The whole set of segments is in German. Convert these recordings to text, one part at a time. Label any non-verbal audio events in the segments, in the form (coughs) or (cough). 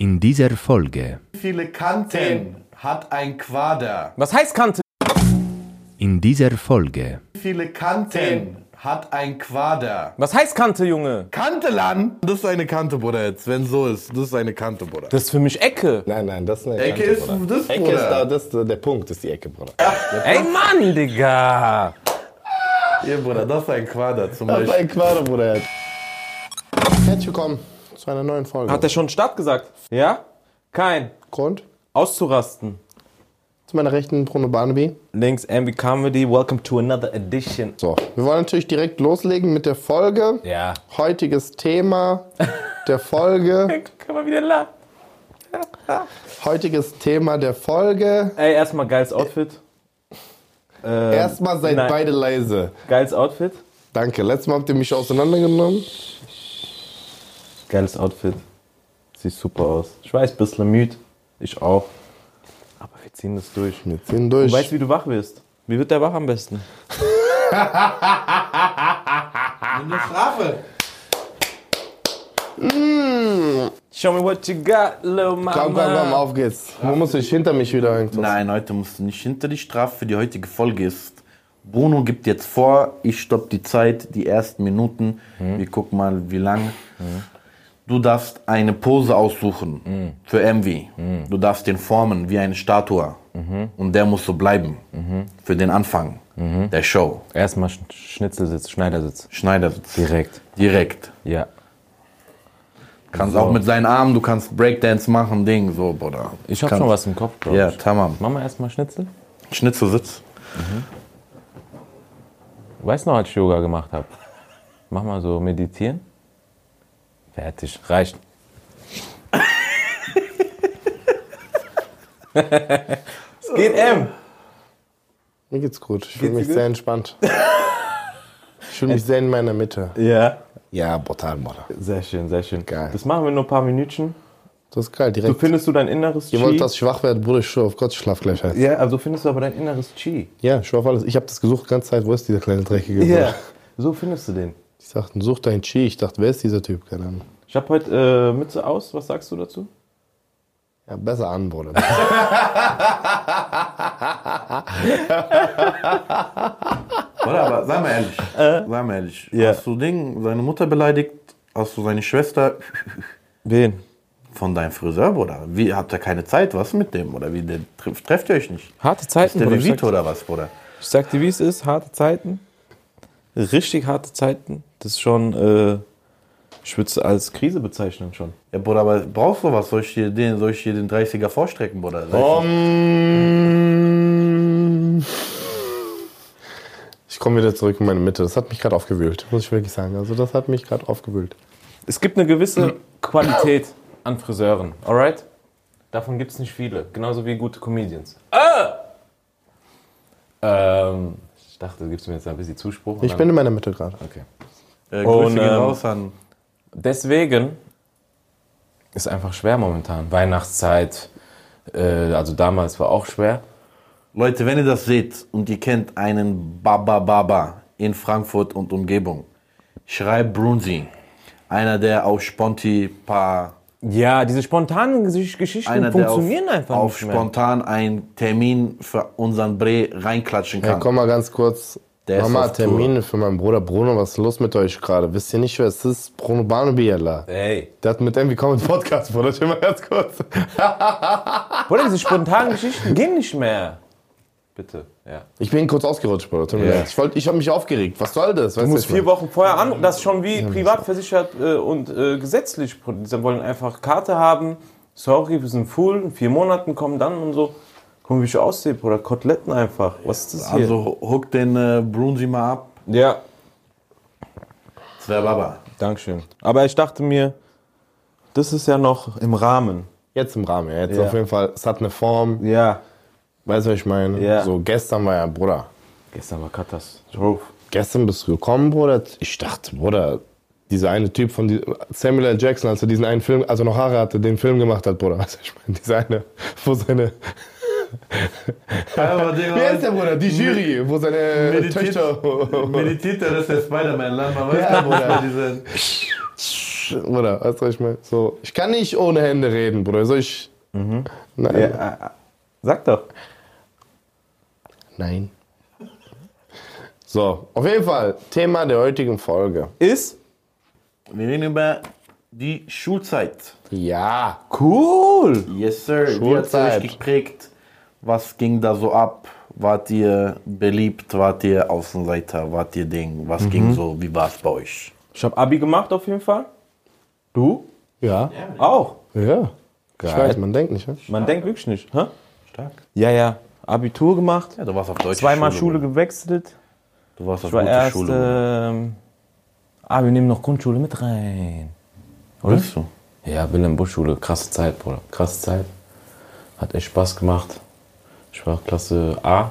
In dieser Folge. Wie viele Kanten hat ein Quader? Was heißt Kante? In dieser Folge. Wie viele Kanten hat ein Quader? Was heißt Kante, Junge? Kantelan? Das ist eine Kante, Bruder, jetzt. Wenn so ist, das ist eine Kante, Bruder. Das ist für mich Ecke. Nein, nein, das ist eine Ecke Kante, ist Bruder. das, Ecke Bruder. ist da, das ist der Punkt, ist die Ecke, Bruder. Ey, Mann, Digga. Hier, Bruder, das ist ein Quader zum Das ist Beispiel. ein Quader, Bruder. Herzlich willkommen zu einer neuen Folge. Hat er schon Start gesagt? Ja? Kein. Grund? Auszurasten. Zu meiner rechten Bruno Barnaby. Links MV Comedy. Welcome to another edition. So, wir wollen natürlich direkt loslegen mit der Folge. Ja. Heutiges Thema der Folge. (laughs) Kann man wieder lachen. Heutiges Thema der Folge. Ey, erstmal geiles Outfit. Ähm, Erstmal seid nein. beide leise. Geiles Outfit. Danke. Letztes Mal habt ihr mich auseinandergenommen. Geiles Outfit. Sieht super aus. Ich weiß, bisschen müde. Ich auch. Aber wir ziehen das durch. Wir ziehen durch. Du weißt, wie du wach wirst. Wie wird der wach am besten? Eine Strafe. Show me what you got, little mama. komm, komm, komm, auf geht's. Wo muss ich hinter mich wieder irgendwas? Nein, heute musst du nicht hinter die Strafe für die heutige Folge ist. Bruno gibt jetzt vor, ich stopp die Zeit, die ersten Minuten. Wir gucken mal, wie lange. Du darfst eine Pose aussuchen für MV. Du darfst den formen wie eine Statue. Und der muss so bleiben. Für den Anfang der Show. Erstmal Sch- Schnitzelsitz, Schneidersitz. Schneidersitz. Direkt. Direkt. Ja. Kannst auch mit seinen Armen, du kannst Breakdance machen, Ding, so, Bruder. Ich hab Kann- schon was im Kopf, glaub Ja, tamam. Machen wir erstmal Schnitzel. Schnitzelsitz. Weißt du noch, als ich Yoga gemacht habe? Mach mal so meditieren. Fertig, reicht. (laughs) es geht M. Mir geht's gut. Ich fühle mich dir sehr gut? entspannt. Ich fühle mich sehr in meiner Mitte. Ja. Ja, brutal, Bruder. Sehr schön, sehr schön. Geil. Das machen wir nur ein paar Minütchen. Das ist geil, So direkt. findest du dein inneres Chi. Ihr wollt, dass ich schwach werde, Bruder, ich schwör auf Gott, ich schlaf gleich halt. ja, also findest du aber dein inneres Chi. Ja, ich schwör auf alles. Ich habe das gesucht die ganze Zeit. Wo ist dieser kleine dreckige Bruder? So findest du den. Ich sagte, such deinen Chi. Ich dachte, wer ist dieser Typ? Keine Ahnung. Ich habe heute äh, Mütze aus. Was sagst du dazu? Ja, besser an, Bruder. Oder? Aber sei mal ehrlich. Sei mal ehrlich. Ja. Hast du Ding, seine Mutter beleidigt? Hast du seine Schwester Wen? von deinem Friseur, Bruder? Wie, habt ihr keine Zeit? Was mit dem? Oder wie, treff- trefft ihr euch nicht? Harte Ist Zeiten, der Bruder. Sag, oder was, Bruder? ich sag dir, wie es ist. Harte Zeiten. Richtig harte Zeiten. Das ist schon, äh, ich würde es als Krise bezeichnen schon. Ja, Bruder, aber brauchst du was? Soll ich dir den, soll ich dir den 30er vorstrecken, Bruder? Um, ich komme wieder zurück in meine Mitte. Das hat mich gerade aufgewühlt, muss ich wirklich sagen. Also das hat mich gerade aufgewühlt. Es gibt eine gewisse Qualität an Friseuren, alright? Davon gibt es nicht viele. Genauso wie gute Comedians. Ah! Ähm, ich dachte, du gibst mir jetzt ein bisschen Zuspruch. Ich bin in meiner Mitte gerade. Okay. Äh, Grüße Und, gehen ähm, raus an. Deswegen ist einfach schwer momentan. Weihnachtszeit, äh, also damals war auch schwer. Leute, wenn ihr das seht und ihr kennt einen Baba Baba in Frankfurt und Umgebung, schreibt Brunzi. Einer, der auf Sponti paar Ja, diese spontanen Gesch- Geschichten einer, der auf, funktionieren einfach auf nicht mehr. spontan einen Termin für unseren Bre reinklatschen Ja, kann. komm mal ganz kurz. Der Mach mal auf Tour. Termine für meinen Bruder Bruno. Was ist los mit euch gerade? Wisst ihr nicht, wer es ist? Bruno Barnaby, Allah. Ey. Der hat mit Envy Comment Podcast, Bruder. Schau mal ganz kurz. (laughs) Bruder, diese spontanen Geschichten gehen nicht mehr. Bitte, ja. Ich bin kurz ausgerutscht, Bruder. Tut mir Ja. leid. Ich, wollt- ich habe mich aufgeregt. Was soll das? Weißt Du musst vier? Wochen vorher an, das ist schon wie privat versichert äh, und äh, gesetzlich. Sie wollen einfach Karte haben. Sorry, wir sind full. In vier Monaten kommen dann und so. Guck mal, wie ich aussehe, Bruder. Koteletten einfach. Was ist das hier? Also hook den äh, Brunzi mal ab. ja, Das wäre Baba. Dankeschön. Aber ich dachte mir, das ist ja noch im Rahmen. Jetzt im Rahmen. ja. Jetzt Ja. auf jeden Fall. Es hat eine Form. Ja. Weißt du, was ich meine? Ja. So, gestern war ja, Bruder. Gestern war Katastrophe. Gestern bist du gekommen, Bruder. Ich dachte, Bruder, dieser eine Typ von die, Samuel L. Jackson, als er diesen einen Film, also noch Haare hatte, den Film gemacht hat, Bruder. (laughs) Weißt du, ich meine, dieser eine, wo seine. Wie heißt der, Bruder? Die Jury, wo seine Meditiert- Töchter. Meditiert er, das ist der Spider-Man, Land. Man weiß Ja, Bruder. diese Bruder, weißt du, was ich meine? So, ich kann nicht ohne Hände reden, Bruder. Soll ich. Nein. Ja, äh, sag doch. Nein. So, auf jeden Fall, Thema der heutigen Folge. Ist Wir reden über die Schulzeit. Ja. cool. Yes, sir. Wie hat es Schulzeit. euch geprägt? Was ging da so ab? Wart ihr beliebt? Wart ihr Außenseiter? Wart ihr Ding? Was Mhm. ging so? Wie war es bei euch? Ich habe Abi gemacht auf jeden Fall. Du? Ja. Auch. Ja. Ich weiß, man denkt nicht, ne? Man denkt wirklich nicht. Hä? Stark. Ja, ja. Abitur gemacht. Ja, du warst auf deutsche Zweimal Schule, Schule. gewechselt. Du warst auf Ich war gute erst. Schule. Ähm, ah, wir nehmen noch Grundschule mit rein. Oder? Bist du? Ja, Wilhelm Busch Schule. Krasse Zeit, Bruder. Krasse Zeit. Hat echt Spaß gemacht. Ich war Klasse A.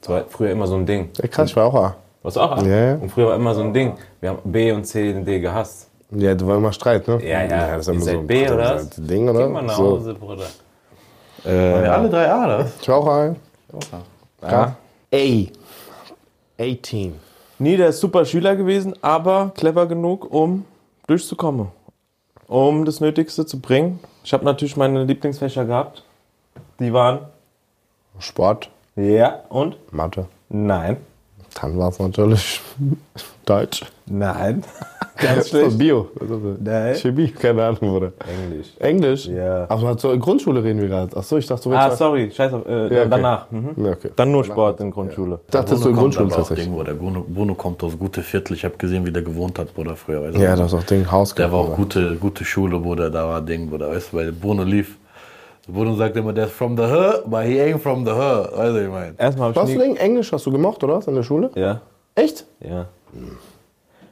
Das war früher immer so ein Ding. Ja, krass, ich war auch A. Warst du auch A? Ja, ja. Und früher war immer so ein Ding. Wir haben B und C und D gehasst. Ja, du war immer Streit, ne? Ja, ja. das ist immer so ein B, oder? das ist ein Ding, oder? Geh mal nach so. Hause, Bruder. Waren wir alle drei A, das? Ich war auch A. Ja. A. 18. Nie der super Schüler gewesen, aber clever genug, um durchzukommen. Um das Nötigste zu bringen. Ich habe natürlich meine Lieblingsfächer gehabt. Die waren. Sport, Ja. Und? Mathe. Nein. Dann war es natürlich Deutsch. Nein. (laughs) Ganz schlecht. Bio. Nein. Chemie, keine Ahnung, oder? Englisch. Englisch? Ja. Hast so Grundschule reden wir gerade. Achso, ich dachte, du willst Ah, sorry. Scheiß auf. Äh, Ja, okay. Danach. Mhm. Ja, okay. Dann nur Sport in Grundschule. Ich dachte, du Bruno Grundschule aber tatsächlich. Ding, Bruder. Bruno, Bruno kommt aus gute Viertel. Ich habe gesehen, wie der gewohnt hat, Bruder, früher. Weißt du? Ja, das ist auch Ding, Haus. Der war auch gute, gute Schule, Bruder. Da war Ding, Bruder. Weißt du, weil Bruno lief. Bruno sagt immer, der ist from the hood, but he ain't from the hood. Weißt du, ich meine. Erstmal Was habe du ich nie... Englisch hast du gemacht, oder was, in der Schule? Ja. Echt? Ja.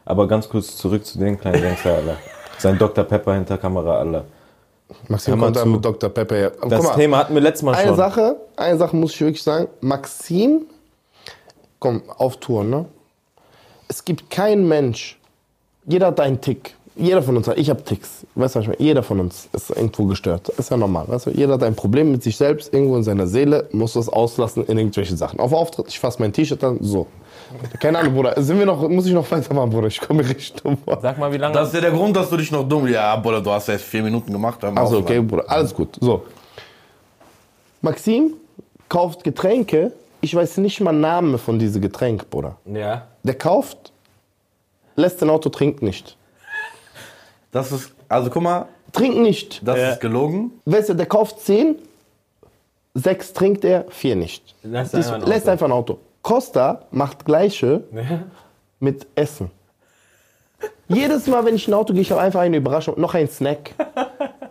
Aber ganz kurz zurück zu den kleinen Gangster, Alter. Sein Dr. Pepper hinter Kamera, Alter. Maxim kommt dann mit Dr. Pepper. her. Guck Das mal, Thema hatten wir letztes Mal eine schon. Sache, eine Sache muss ich wirklich sagen. Maxim, komm, auf Tour, ne? Es gibt keinen Mensch, jeder hat einen Tick. Jeder von uns hat, ich habe Ticks. Weißt du, was ich meine? Jeder von uns ist irgendwo gestört. Ist ja normal. Weißt du? Jeder hat ein Problem mit sich selbst, irgendwo in seiner Seele, muss das auslassen in irgendwelche Sachen. Auf Auftritt, ich fasse mein T-Shirt an, so. Keine Ahnung, Bruder. Sind wir noch, muss ich noch weitermachen, Bruder? Ich komme mir richtig dumm vor. Sag mal, wie lange... Das ist ja der Grund, dass du dich noch dumm. Ja, Bruder, du hast erst vier Minuten gemacht. Also okay. Bruder, alles gut. So. Maxim kauft Getränke. Ich weiß nicht mal Namen von diesem Getränk, Bruder. ja. Der kauft, lässt sein Auto, trinkt nicht. Das ist, also guck mal, Trinkt nicht. das Ja. ist gelogen. Weißt du, der kauft 10, 6 trinkt er, 4 nicht. Lässt Dies- einfach ein lässt Auto. einfach ein Auto. Costa macht gleiche mit Essen. Jedes Mal, wenn ich in ein Auto gehe, ich habe einfach eine Überraschung, noch ein Snack.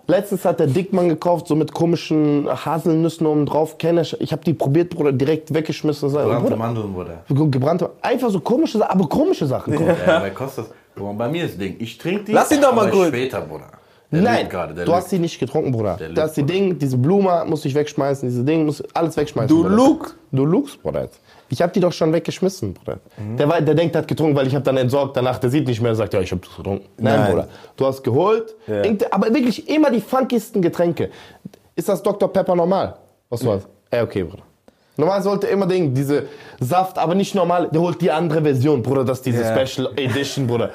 Letztens hat der Dickmann gekauft, so mit komischen Haselnüssen oben drauf. Ich ich habe die probiert, Bruder, direkt weggeschmissen. So, Brannte Bruder, Mandeln, Bruder. gebrannte, einfach so komische Sachen, aber komische Sachen. Ja, bei Kostas. Guck mal, bei mir ist das Ding, ich trinke die. Lass ihn doch mal kurz. später, Bruder. Der Nein, der du hast lügt. sie nicht getrunken, Bruder. lügt, Das ist die. Ding, diese Blume muss ich wegschmeißen, diese Ding muss alles wegschmeißen. Du lügst. Du lügst, Bruder. Ich habe die doch schon weggeschmissen, Bruder. Der, war, der denkt, er hat getrunken, weil ich habe dann entsorgt. Danach, der sieht nicht mehr und sagt, ja, ich habe das getrunken. Nein, Nein. Bruder. Du hast geholt, irgende- aber wirklich immer die funkiesten Getränke. Ist das Dr. Pepper normal? Was du hast? Ja, okay, Bruder. Normal sollte immer Ding, diese Saft, aber nicht normal. Der holt die andere Version, Bruder. Das ist diese Ja. Special Edition, Bruder.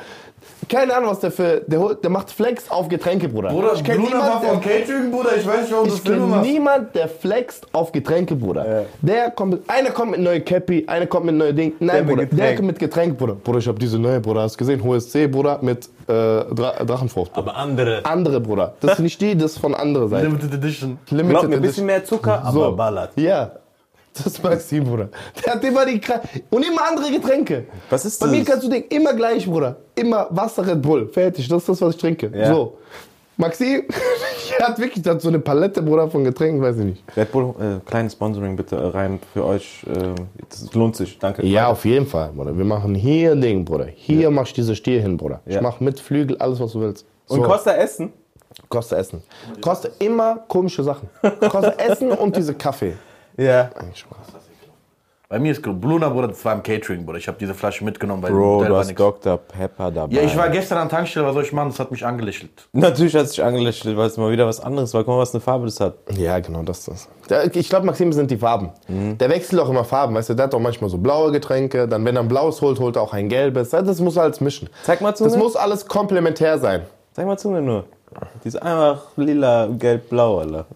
Keine Ahnung, was der für. Der, holt, der macht Flex auf Getränke, Bruder. Bruder, ich kenne niemanden, von der, Catering, Bruder. Ich weiß nicht, warum du ich machst. niemand, der flext auf Getränke, Bruder. Der kommt mit, einer kommt mit neue Cappy, einer kommt mit neue Ding. Nein, Der mit Bruder, der kommt mit Getränk, Bruder. Bruder, ich hab diese neue, Bruder. Hast du gesehen? HSC, Bruder, mit äh, Dra Drachenfrucht. Bruder. Aber andere. Andere, Bruder. Das ist nicht die, das ist von anderer Seite. Limited Edition. Limited Glaub mir, ein Edition. bisschen mehr Zucker, aber So. ballert. Ja. Das ist Maxim, Bruder. Der hat immer die Kra Und immer andere Getränke. Was ist Bei mir das? kannst du denken, immer gleich, Bruder. Immer Wasser Red Bull. Fertig. Das ist das, was ich trinke. Ja. So. Maxim, (laughs) der hat wirklich der hat so eine Palette, Bruder, von Getränken, weiß ich nicht. Red Bull, äh, kleines Sponsoring bitte äh, rein für euch. Äh, das lohnt sich. Danke. Ja, auf jeden Fall, Bruder. Wir machen hier ein Ding, Bruder. Hier mach ich diese Stier hin, Bruder. Ich Ja. mach mit Flügel alles, was du willst. So. Und Costa Essen? Kostet Essen. Kostet immer komische Sachen. Kostet Essen und diese Kaffee. Ja. Eigentlich Spaß. Bei mir ist Bluna, Bruder, das war im Catering, Bruder. Ich habe diese Flasche mitgenommen, weil Bro, du war hast nix. Dr. Pepper dabei. Ja, ich war gestern an der Tankstelle, was soll ich machen? Das hat mich angelächelt. Natürlich hat sich angelächelt, weil es mal wieder was anderes war. Guck mal, was eine Farbe das hat. Ja, genau, das ist das. Ich glaube, Maxim sind die Farben. Der wechselt auch immer Farben, weißt du, der hat auch manchmal so blaue Getränke, dann wenn er ein blaues holt, holt er auch ein gelbes. Das muss alles mischen. Zeig mal Zunge. Das muss alles komplementär sein. Sag mal zu mir nur. Die ist einfach lila, gelb, blau, Alter.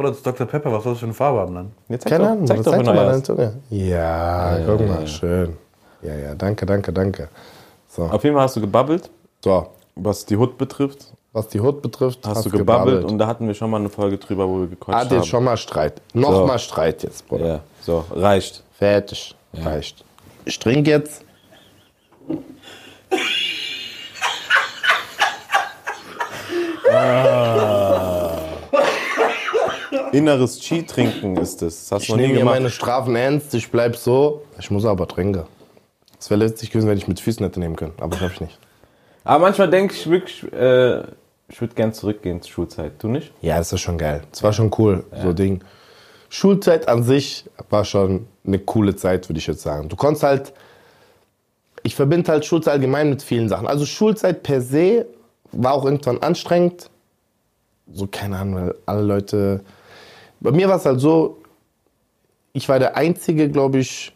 Bruder, das ist Dr. Pepper, was soll das für eine Farbe haben dann? Jetzt zeig Keine Ahnung, zeig das doch, zeig mal deine hast. Zunge. Ja, guck mal, schön. Ja, ja, danke, danke, danke. So, Auf jeden Fall hast du gebabbelt, so was die Hut betrifft. was die Hut betrifft, Hast, du gebabbelt, und da hatten wir schon mal eine Folge drüber, wo wir gequatscht Hat haben. jetzt schon mal Streit. Nochmal Streit jetzt, Bruder. Ja, so, reicht. Fertig. Reicht. Ich trinke jetzt. Inneres Chi-Trinken ist es. Das hast Ich du noch nie nehme mir gemacht. meine Strafen ernst. Ich bleib so. Ich muss aber trinken. Es wäre lustig gewesen, wenn ich mit Füßen hätte nehmen können. Aber das habe ich nicht. Aber manchmal denke ich wirklich, äh, ich würde gern zurückgehen zur Schulzeit. Du nicht? Ja, das ist schon geil. Das war schon cool, so Ding. Schulzeit an sich war schon eine coole Zeit, würde ich jetzt sagen. Du konntest halt, ich verbinde halt Schulzeit allgemein mit vielen Sachen. Also Schulzeit per se war auch irgendwann anstrengend. So, keine Ahnung, weil alle Leute, bei mir war es halt so, ich war der Einzige, glaube ich,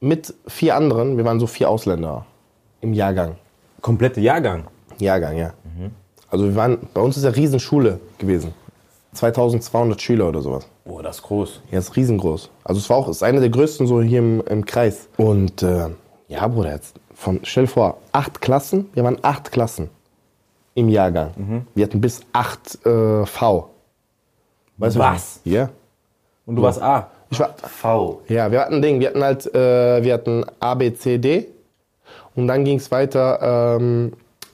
mit vier anderen, wir waren so vier Ausländer im Jahrgang. Komplette Jahrgang. Jahrgang, ja. Also wir waren, bei uns ist ja Riesenschule gewesen. 2200 Schüler oder sowas. Oh, das ist groß. Ja, ist riesengroß. Also es war auch, ist eine der größten so hier im, im Kreis. Und äh, ja, Bruder, jetzt von, stell dir vor, acht Klassen, wir waren acht Klassen im Jahrgang. Wir hatten bis acht äh, V. Weißt Was? Du, ja. Und du warst A. Ich war, V. ja, wir hatten ein Ding, wir hatten halt, äh, wir hatten A, B, C, D. Und dann ging es weiter ähm,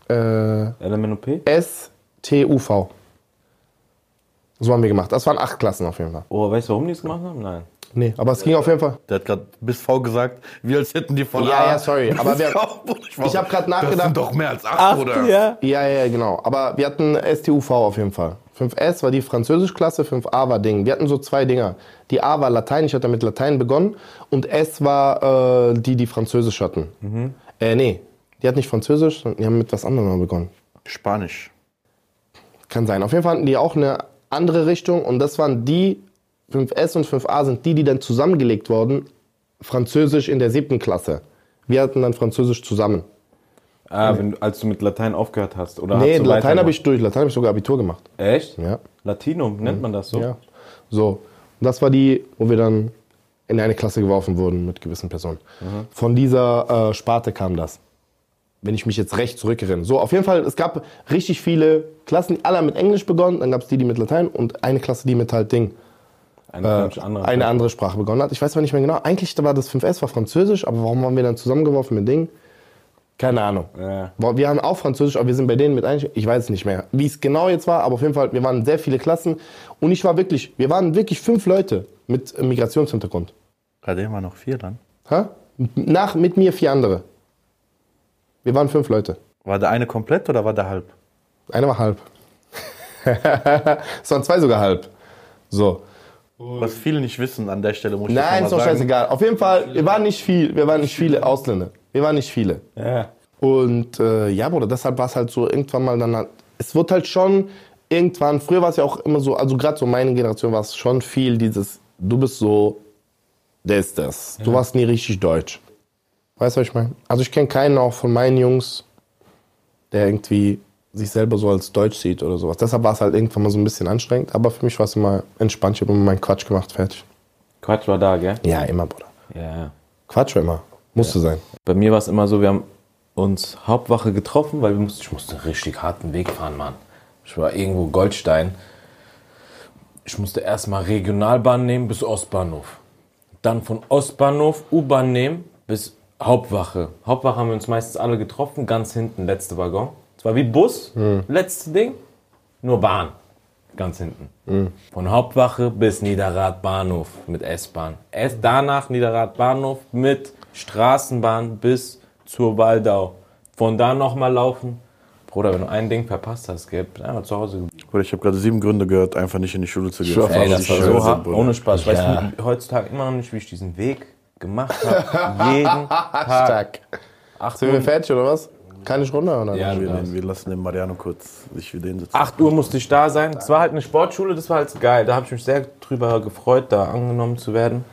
äh? S, T, U, V. So haben wir gemacht. Das waren acht Klassen auf jeden Fall. Oh, weißt du, warum die es gemacht haben? Nein. Nee, aber es ging auf jeden Fall. Der hat gerade bis V gesagt, wie als hätten die von Ja, A ja, sorry, bis aber wir- war ich so, hab grad Das nachgedacht- sind doch mehr als acht, Bruder. ja. Ja, ja, ja, genau. Aber wir hatten STUV auf jeden Fall. 5S war die Französischklasse, 5A war Ding. Wir hatten so zwei Dinger. Die A war Latein, ich hatte mit Latein begonnen. Und S war äh, die, die Französisch hatten. Äh, nee, die hat nicht Französisch, sondern die haben mit was anderem begonnen. Spanisch. Kann sein. Auf jeden Fall hatten die auch eine andere Richtung. Und das waren die, 5S und 5A sind die, die dann zusammengelegt wurden. Französisch in der siebten Klasse. Wir hatten dann Französisch zusammen. Ah, wenn, du- als du mit Latein aufgehört hast. Oder Nee, Latein habe ich durch. Latein habe ich sogar Abitur gemacht. Echt? Ja. Latinum, nennt man das so? Ja. So. Und das war die, wo wir dann in eine Klasse geworfen wurden mit gewissen Personen. Von dieser äh, Sparte kam das. Wenn ich mich jetzt recht zurückerinnere. So, auf jeden Fall, es gab richtig viele Klassen, die alle mit Englisch begonnen, dann gab es die, die mit Latein und eine Klasse, die mit halt Ding, Eine, äh, andere. eine andere Sprache begonnen hat. Ich weiß zwar nicht mehr genau. Eigentlich war das 5S, war Französisch, aber warum haben wir dann zusammengeworfen mit Ding? Keine Ahnung. Ja. Boah, Wir haben auch Französisch, aber wir sind bei denen mit eigentlich, ich weiß es nicht mehr, wie es genau jetzt war, aber auf jeden Fall, wir waren sehr viele Klassen und ich war wirklich, wir waren wirklich fünf Leute mit Migrationshintergrund. Gerade immer noch vier dann. Hä? Nach, mit mir vier andere. Wir waren fünf Leute. War der eine komplett oder war der halb? Einer war halb. es waren zwei sogar halb. So. Was viele nicht wissen an der Stelle, muss ich Nein, jetzt ist doch sagen. scheißegal. Auf jeden Fall, wir waren nicht viel, wir waren nicht viele Ausländer. Wir waren nicht viele. Ja. Und äh, ja, Bruder, deshalb war es halt so irgendwann mal dann halt, es wird halt schon irgendwann, früher war es ja auch immer so, also gerade so meine Generation war es schon viel dieses, du bist so, der ist das. Du warst nie richtig deutsch. Weißt du, was ich meine? Also ich kenne keinen auch von meinen Jungs, der irgendwie sich selber so als deutsch sieht oder sowas. Deshalb war es halt irgendwann mal so ein bisschen anstrengend, aber für mich war es immer entspannt. Ich habe immer meinen Quatsch gemacht, fertig. Quatsch war da, gell? Ja, immer, Bruder. Ja. Quatsch war immer. Musste sein. Bei mir war es immer so, wir haben uns Hauptwache getroffen, weil wir mussten, ich musste einen richtig harten Weg fahren, Mann. Ich war irgendwo Goldstein. Ich musste erstmal Regionalbahn nehmen bis Ostbahnhof. Dann von Ostbahnhof U-Bahn nehmen bis Hauptwache. Hauptwache haben wir uns meistens alle getroffen, ganz hinten, letzte Waggon. Es war wie Bus, letzte Ding, nur Bahn, ganz hinten. Von Hauptwache bis Niederrad Bahnhof mit S-Bahn. Danach Niederrad Bahnhof mit Straßenbahn bis zur Waldau. Von da nochmal laufen. Bruder, wenn du ein Ding verpasst hast, gell, bin einfach zu Hause geblieben. Bruder, ich habe gerade sieben Gründe gehört, einfach nicht in die Schule zu gehen. Ey, das war Scheiße, so hart, ohne Spaß. Ich weiß Ja. heutzutage immer noch nicht, wie ich diesen Weg gemacht habe. (laughs) Jeden Tag. Stark. Acht Sind wir Uhr, fertig oder was? Kann ich runter oder? Ja, Wir, ja. wir lassen den Mariano kurz sich wieder hinsetzen. 8 Uhr musste ich da sein. Es war halt eine Sportschule, das war halt geil. Da habe ich mich sehr drüber gefreut, da angenommen zu werden.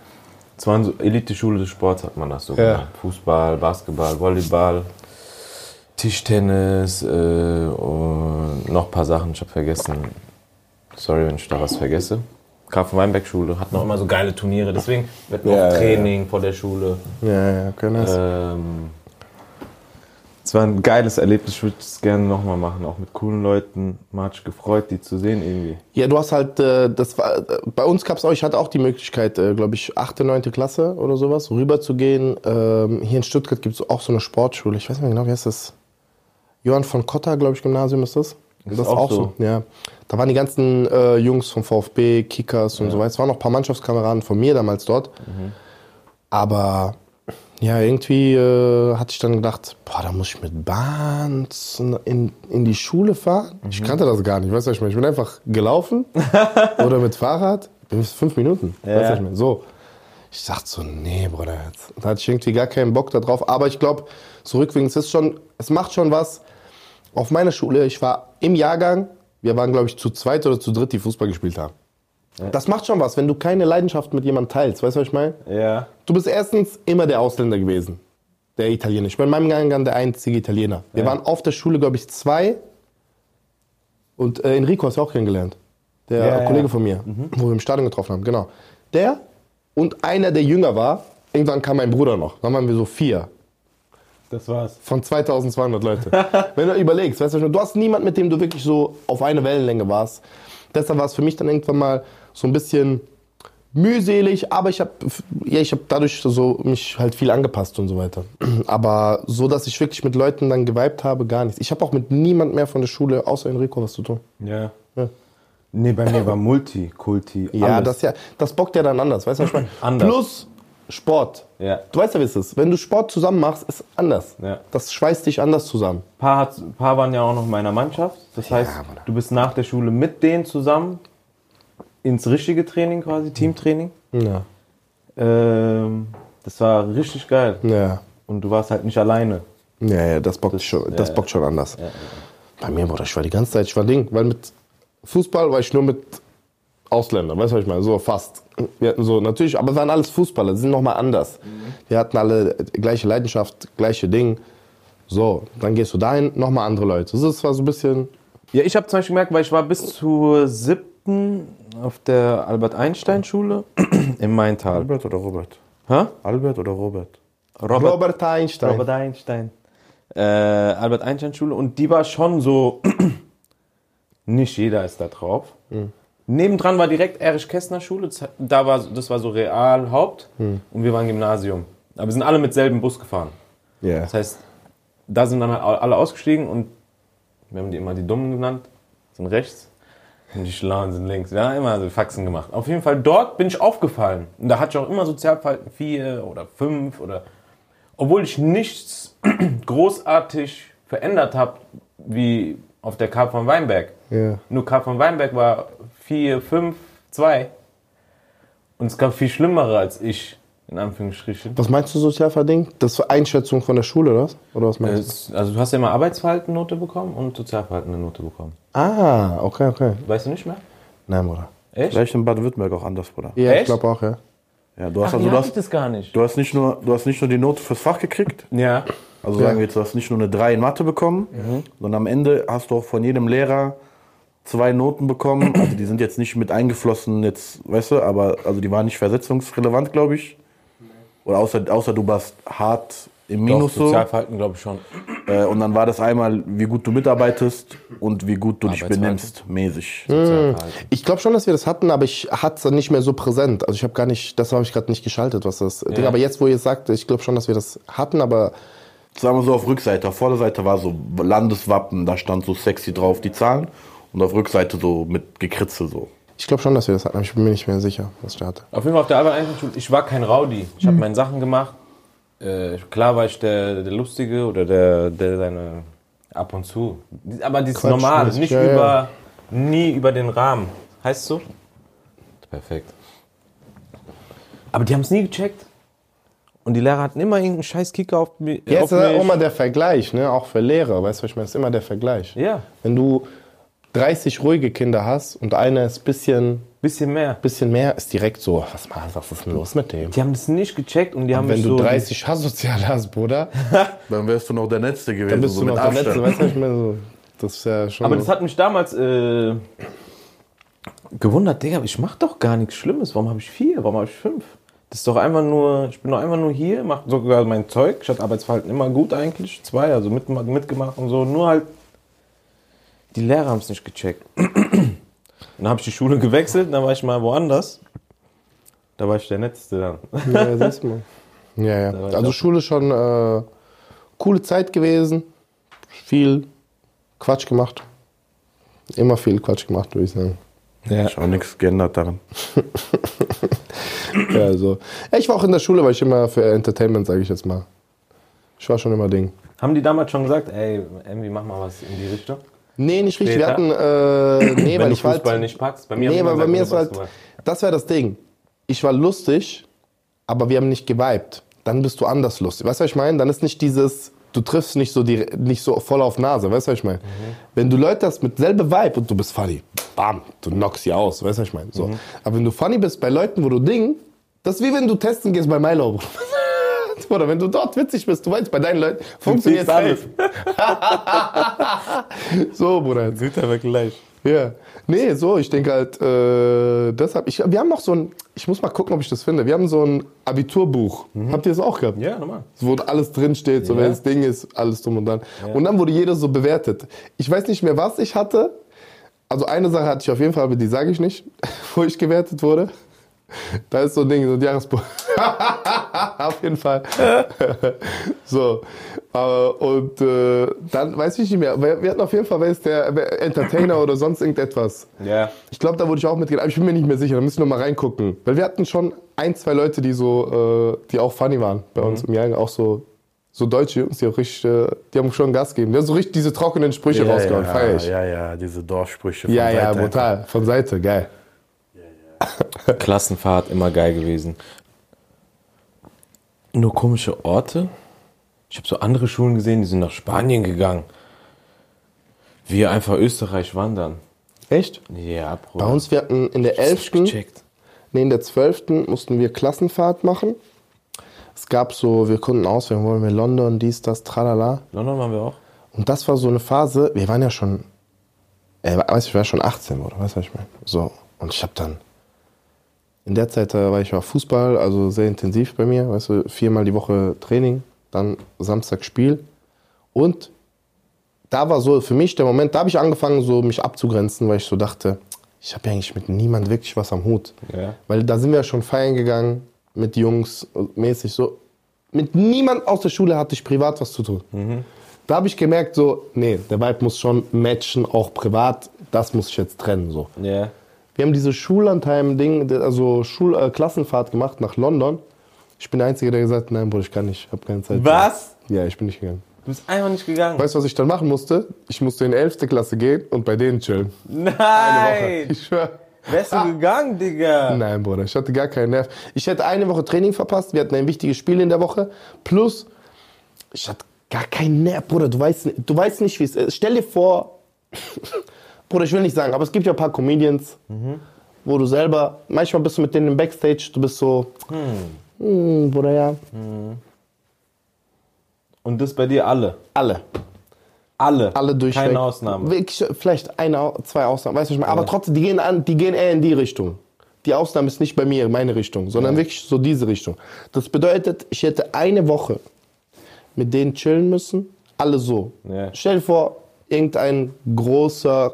Es war so Elite-Schule des Sports, hat man das so Ja. genannt. Fußball, Basketball, Volleyball. Tischtennis äh, und noch ein paar Sachen. Ich habe vergessen. Sorry, wenn ich da was vergesse. Karl Weinberg Schule hat noch immer so geile Turniere. Deswegen wird noch Ja, ja, Training vor der Schule. Ja, ja, können das. Ähm, es war ein geiles Erlebnis. Ich würde es gerne nochmal machen. Auch mit coolen Leuten. Man hat sich gefreut, die zu sehen irgendwie. Ja, du hast halt, äh, das war, äh, bei uns gab es auch, ich hatte auch die Möglichkeit, äh, glaube ich, 8., 9. Klasse oder sowas, rüber zu gehen. Ähm, hier in Stuttgart gibt es auch so eine Sportschule, ich weiß nicht mehr genau, wie heißt das? Johann von Cotta, glaube ich, Gymnasium ist das. Das ist auch, so. Ja. Da waren die ganzen äh, Jungs vom VfB, Kickers und so weiter. Es waren noch ein paar Mannschaftskameraden von mir damals dort. Aber ja, irgendwie äh, hatte ich dann gedacht, boah, da muss ich mit Bahn in, in die Schule fahren. Ich kannte das gar nicht, weißt du, was ich meine? Ich bin einfach gelaufen (laughs) oder mit Fahrrad. Fünf Minuten, weißt du, was ich meine? So. Ich dachte so, nee, Bruder, jetzt. Da hatte ich irgendwie gar keinen Bock da drauf. Aber ich glaube, es ist schon, es macht schon was. Auf meiner Schule, ich war im Jahrgang, wir waren, glaube ich, zu zweit oder zu dritt, die Fußball gespielt haben. Das macht schon was, wenn du keine Leidenschaft mit jemandem teilst, weißt du, was ich meine? Ja. Du bist erstens immer der Ausländer gewesen. Der Italiener. Ich bin in meinem Jahrgang der einzige Italiener. Wir waren auf der Schule, glaube ich, zwei. Und äh, Enrico hast du auch kennengelernt. Der Ja, ja. Kollege von mir, wo wir im Stadion getroffen haben. Genau. Der und einer, der jünger war. Irgendwann kam mein Bruder noch. Dann waren wir so vier. Das war's. Von 2200 Leute. (laughs) Wenn du überlegst, weißt du, du hast niemanden, mit dem du wirklich so auf eine Wellenlänge warst. Deshalb war es für mich dann irgendwann mal so ein bisschen mühselig, aber ich habe ja, ich habe dadurch so mich halt viel angepasst und so weiter. (clears throat) Aber so, dass ich wirklich mit Leuten dann geweibt habe, gar nichts. Ich habe auch mit niemand mehr von der Schule außer Enrico was zu tun. Ja. Ja. Nee, bei mir war Multikulti. (laughs) Ja, alles. das ja, das bockt ja dann anders, weißt du, was ich meine? (clears throat) Anders. Plus Sport. Ja. Du weißt ja, wie es ist. Wenn du Sport zusammen machst, ist anders. Ja. Das schweißt dich anders zusammen. Ein paar, hat, paar waren ja auch noch in meiner Mannschaft. Das heißt, Bruder. du bist nach der Schule mit denen zusammen ins richtige Training quasi, Teamtraining. Ja. Ähm, das war richtig geil. Ja. Und du warst halt nicht alleine. Ja, ja, das bockt, schon, das ja, bockt schon anders. Bei mir, Bruder, ich war die ganze Zeit, ich war Ding, weil mit Fußball war ich nur mit Ausländern, weißt du, was ich meine? So fast. Wir hatten so, natürlich, aber wir waren alles Fußballer, die sind nochmal anders. Wir hatten alle gleiche Leidenschaft, gleiche Ding. So, dann gehst du dahin, nochmal andere Leute. Das war so ein bisschen, Ja, ich habe zum Beispiel gemerkt, weil ich war bis zur siebten auf der Albert-Einstein-Schule (clears throat) im Maintal. Albert oder Robert? Hä? Albert oder Robert? Robert, Robert Einstein. Robert Einstein. Äh, Albert Einstein Schule und die war schon so, (clears throat) nicht jeder ist da drauf. Nebendran war direkt Erich Kästner Schule, das, da war, das war so Real Haupt und wir waren Gymnasium. Aber wir sind alle mit selben Bus gefahren. Ja. Das heißt, da sind dann halt alle ausgestiegen und wir haben die immer die Dummen genannt, sind rechts die Schlauen sind links. Ja, immer so Faxen gemacht. Auf jeden Fall dort bin ich aufgefallen. Und da hatte ich auch immer Sozialverhalten 4 oder 5 oder. Obwohl ich nichts (clears throat) großartig verändert habe, wie auf der Karl von Weinberg. Ja. Nur Karl von Weinberg war 4, 5, 2. Und es gab viel Schlimmere als ich, in Anführungsstrichen. Was meinst du sozialverding? Das war Einschätzung von der Schule, oder was? Oder was meinst Es- Also du hast ja immer Arbeitsverhalten-Note bekommen und Sozialverhalten eine Note bekommen. du? Ah, okay, okay. Weißt du nicht mehr? Nein, Bruder. Echt? Vielleicht in Baden-Württemberg auch anders, Bruder. Ja, ich Echt? glaube auch, ja. Ja, du hast Ach, also du ich hast, das gar nicht. du hast nicht nur du hast nicht nur die Note fürs Fach gekriegt, Ja. also Ja. sagen wir jetzt, du hast nicht nur eine 3 in Mathe bekommen, sondern am Ende hast du auch von jedem Lehrer zwei Noten bekommen. Also die sind jetzt nicht mit eingeflossen, jetzt, weißt du, aber also die waren nicht versetzungsrelevant, glaube ich. Oder außer, außer du warst hart im Minus Doch, so. Sozialverhalten glaube ich schon. Äh, und dann war das einmal, wie gut du mitarbeitest und wie gut du dich benimmst, mäßig. Sozialverhalten. Ich glaube schon, dass wir das hatten, aber ich hatte es dann nicht mehr so präsent. Also ich habe gar nicht, das habe ich gerade nicht geschaltet, was das Ding. Aber jetzt, wo ihr es sagt, ich glaube schon, dass wir das hatten, aber Sagen wir so auf Rückseite. Auf Vorderseite war so Landeswappen, da stand so sexy drauf die Zahlen. Und auf Rückseite so mit Gekritzel so. Ich glaube schon, dass wir das hatten. Aber ich bin mir nicht mehr sicher, was da hatte. Auf jeden Fall auf der Albert-Einstein-Schule, ich war kein Rowdy. Ich habe meine Sachen gemacht. Äh, klar war ich der, der Lustige oder der, der seine ab und zu. Aber dieses Quatsch, Normale, mäßig, nicht ja, ja. über, nie über den Rahmen. Heißt so? Perfekt. Aber die haben es nie gecheckt. Und die Lehrer hatten immer irgendeinen scheiß Kicker auf, Jetzt auf ist ja mich. auch mal der Vergleich, ne? auch für Lehrer. Weißt du, was ich meine? Es ist immer der Vergleich. Ja. Wenn du 30 ruhige Kinder hast und einer ist ein bisschen, Bisschen mehr. Bisschen mehr ist direkt so, was, was ist denn los mit dem? Die haben das nicht gecheckt und die haben Wenn du so 30 asozial hast, Bruder, (laughs) Dann wärst du noch der Letzte gewesen. dann bist so du mit noch der Abstand. Letzte, weißt du, ich meine? So, das ist ja schon. Aber das hat mich damals äh, gewundert, Digga, ich mach doch gar nichts Schlimmes. Warum habe ich vier? Warum habe ich fünf? Das ist doch einfach nur, ich bin doch einfach nur hier, mach sogar mein Zeug. Ich hatte Arbeitsverhalten immer gut eigentlich. Zwei, also mit, mitgemacht und so. Nur halt, die Lehrer haben es nicht gecheckt. (clears throat) Dann habe ich die Schule gewechselt, dann war ich mal woanders. Da war ich der Netzte dann. (laughs) Ja, siehst du mal. Ja, ja. ich Also Schule schon äh, coole Zeit gewesen. Viel Quatsch gemacht. Immer viel Quatsch gemacht, würde ich sagen. Ja. Ist auch nichts geändert daran. (laughs) Ja, also. Ich war auch in der Schule, weil ich immer für Entertainment, sage ich jetzt mal. Ich war schon immer Ding. Haben die damals schon gesagt, ey, Envy, mach mal was in die Richtung? Nee, nicht richtig. Wir hatten, äh, nee, (clears throat) Wenn weil du ich war Fußball halt, nicht packst. Bei mir Nee, aber bei mir ist halt, das wäre das Ding. Ich war lustig, aber wir haben nicht geweibt. Dann bist du anders lustig. Weißt du, was ich meine? Dann ist nicht dieses, du triffst nicht so, die, nicht so voll auf Nase. Weißt du, was ich meine? Wenn du Leute hast mit selbe Vibe und du bist funny, bam, du knockst sie aus. Weißt du, was ich meine? So. Aber wenn du funny bist bei Leuten, wo du Ding, das ist wie wenn du testen gehst bei Milo. (laughs) Bruder. Oder wenn du dort witzig bist, du weißt, bei deinen Leuten funktioniert alles. (laughs) so, Bruder. Sieht aber gleich. Ja. Nee, so, ich denke halt, äh, deshalb, ich, wir haben noch so ein, ich muss mal gucken, ob ich das finde. Wir haben so ein Abiturbuch. Habt ihr das auch gehabt? Ja, normal. Wo alles drin steht, so Ja. das Ding ist, alles drum und dran. Und dann wurde jeder so bewertet. Ich weiß nicht mehr, was ich hatte. Also eine Sache hatte ich auf jeden Fall, aber die sage ich nicht, (laughs) wo ich gewertet wurde. (laughs) Da ist so ein Ding, so ein Jahresbuch. (laughs) auf jeden Fall. (laughs) so. Äh, und äh, dann weiß ich nicht mehr. Wir hatten auf jeden Fall, wer ist der Entertainer oder sonst irgendetwas. Ja. Ich glaube, da wurde ich auch mitgedacht, aber ich bin mir nicht mehr sicher, da müssen wir mal reingucken. Weil wir hatten schon ein, zwei Leute, die so, äh, die auch funny waren bei uns im Jahrgang, auch so, so deutsche Jungs, die auch richtig, äh, die haben schon Gas gegeben. Die haben so richtig diese trockenen Sprüche rausgehauen, ja, feier ich. ja, ja, diese Dorfsprüche. von Ja, ja, Seite brutal. Von Seite, geil. (laughs) Klassenfahrt immer geil gewesen. Nur komische Orte. Ich habe so andere Schulen gesehen, die sind nach Spanien gegangen. Wir einfach Österreich wandern. Echt? Ja, Bruder. Bei uns, wir hatten in der Ich hab's 11., gecheckt. nee, in der 12. mussten wir Klassenfahrt machen. Es gab so, wir konnten auswählen, wollen wir London, dies, das, tralala. London waren wir auch. Und das war so eine Phase, wir waren ja schon, äh, weiß ich war schon 18, oder? Weißt du, was ich meine? So. Und ich habe dann, in der Zeit äh, war ich auf Fußball, also sehr intensiv bei mir, weißt du, viermal die Woche Training, dann Samstag Spiel. Und da war so für mich der Moment, da habe ich angefangen, so mich abzugrenzen, weil ich so dachte, ich habe ja eigentlich mit niemand wirklich was am Hut. Ja. Weil da sind wir ja schon feiern gegangen mit Jungs mäßig so. Mit niemand aus der Schule hatte ich privat was zu tun. Da habe ich gemerkt, so, nee, der Vibe muss schon matchen, auch privat. Das muss ich jetzt trennen. So. Ja. Wir haben diese Schullandheim-Ding, also Schul äh, Klassenfahrt gemacht nach London. Ich bin der Einzige, der gesagt hat, nein, Bruder, ich kann nicht, ich habe keine Zeit. Was? Ja, ich bin nicht gegangen. Du bist einfach nicht gegangen. Weißt du, was ich dann machen musste? Ich musste in die 11. Klasse gehen und bei denen chillen. Eine Woche. Nein! Ich schwör. Wärst du gegangen, Digga? Nein, Bruder, ich hatte gar keinen Nerv. Ich hätte eine Woche Training verpasst, wir hatten ein wichtiges Spiel in der Woche. Plus, ich hatte gar keinen Nerv, Bruder. Du weißt, du weißt nicht, wie es ist. Stell dir vor, Bruder, ich will nicht sagen, aber es gibt ja ein paar Comedians, wo du selber, manchmal bist du mit denen im Backstage, du bist so, hm, Bruder, ja. Und das bei dir alle. Alle. Alle. Alle durchweg. Keine Ausnahme. Wirklich, vielleicht eine, zwei Ausnahmen, weißt du, was ich meine? Aber trotzdem, die gehen, an, die gehen eher in die Richtung. Die Ausnahme ist nicht bei mir, meine Richtung, sondern wirklich so diese Richtung. Das bedeutet, ich hätte eine Woche mit denen chillen müssen, alle so. Ja. Stell dir vor, irgendein großer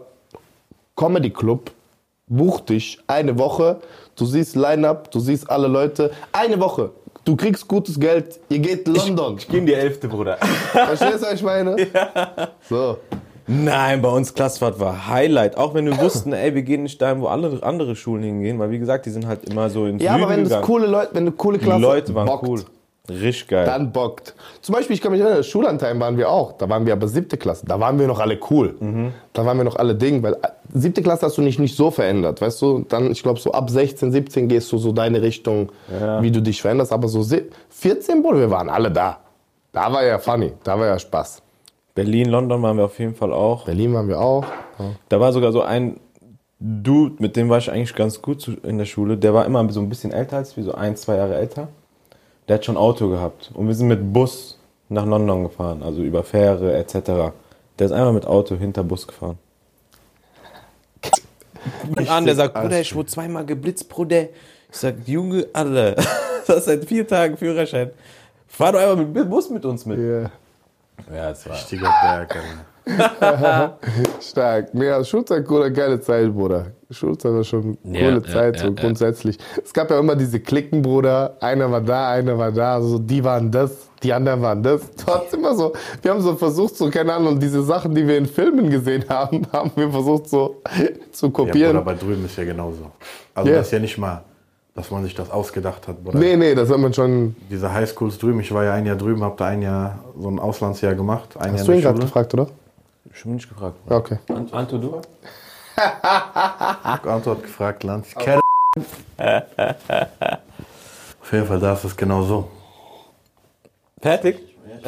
Comedy-Club bucht dich eine Woche, du siehst Line-Up, du siehst alle Leute, eine Woche. Du kriegst gutes Geld, ihr geht London. Ich geh in die Elfte, Bruder. Verstehst du, was ich meine? (laughs) So. Nein, bei uns Klassfahrt war Highlight. Auch wenn wir wussten, ey, wir gehen nicht dahin, wo alle andere Schulen hingehen, weil wie gesagt, die sind halt immer so in Ja, aber wenn das coole Leute, wenn du coole Die Klasse Leute waren bockt, cool. Richtig geil. dann bockt. Zum Beispiel, ich kann mich erinnern, Schullandheim waren wir auch. Da waren wir aber siebte Klasse. Da waren wir noch alle cool. Mhm. Da waren wir noch alle Ding, weil äh, siebte Klasse hast du nicht, nicht so verändert, weißt du? Dann, ich glaube, so ab 16, 17 gehst du so deine Richtung, Ja. wie du dich veränderst. Aber so se- 14, Bruder, wir waren alle da. Da war ja funny, da war ja Spaß. Berlin, London waren wir auf jeden Fall auch. Berlin waren wir auch. Ja. Da war sogar so ein Dude, mit dem war ich eigentlich ganz gut in der Schule. Der war immer so ein bisschen älter als wir, so ein, zwei Jahre älter. Der hat schon Auto gehabt. Und wir sind mit Bus nach London gefahren, also über Fähre etc. Der ist einfach mit Auto hinter Bus gefahren. Und an, der sagt, Bruder, ich wurde zweimal geblitzt, Bruder. Ich sag, Junge, alle, (laughs) das ist seit vier Tagen Führerschein. Fahr doch einfach mit Bus mit uns mit. Ja. Ja, das war. Richtiger Berg, Alter. (laughs) Stark. Mega, Schulzeit, cooler, geile Zeit, Bruder. Schulzeit war schon Ja, coole ja, Zeit, ja, so ja. grundsätzlich. Es gab ja immer diese Klicken, Bruder. Einer war da, einer war da. So, die waren das, die anderen waren das. Trotzdem immer so. Wir haben so versucht, so, keine Ahnung, diese Sachen, die wir in Filmen gesehen haben, (laughs) haben wir versucht, so zu Ja, kopieren. Bruder, bei drüben ist ja genauso. Also Ja. das ist ja nicht mal, dass man sich das ausgedacht hat, Bruder. nee, nee, das hat man schon. Diese Highschools drüben, ich war ja ein Jahr drüben, hab da ein Jahr so ein Auslandsjahr gemacht. Ein Hast Jahr du ihn gerade gefragt, oder? Schon nicht gefragt. Ja, okay. Ant- Anto, du? Antwort gefragt, Lanz. (laughs) Kerl. Auf jeden Fall, da ist es genau so. Fertig? (laughs)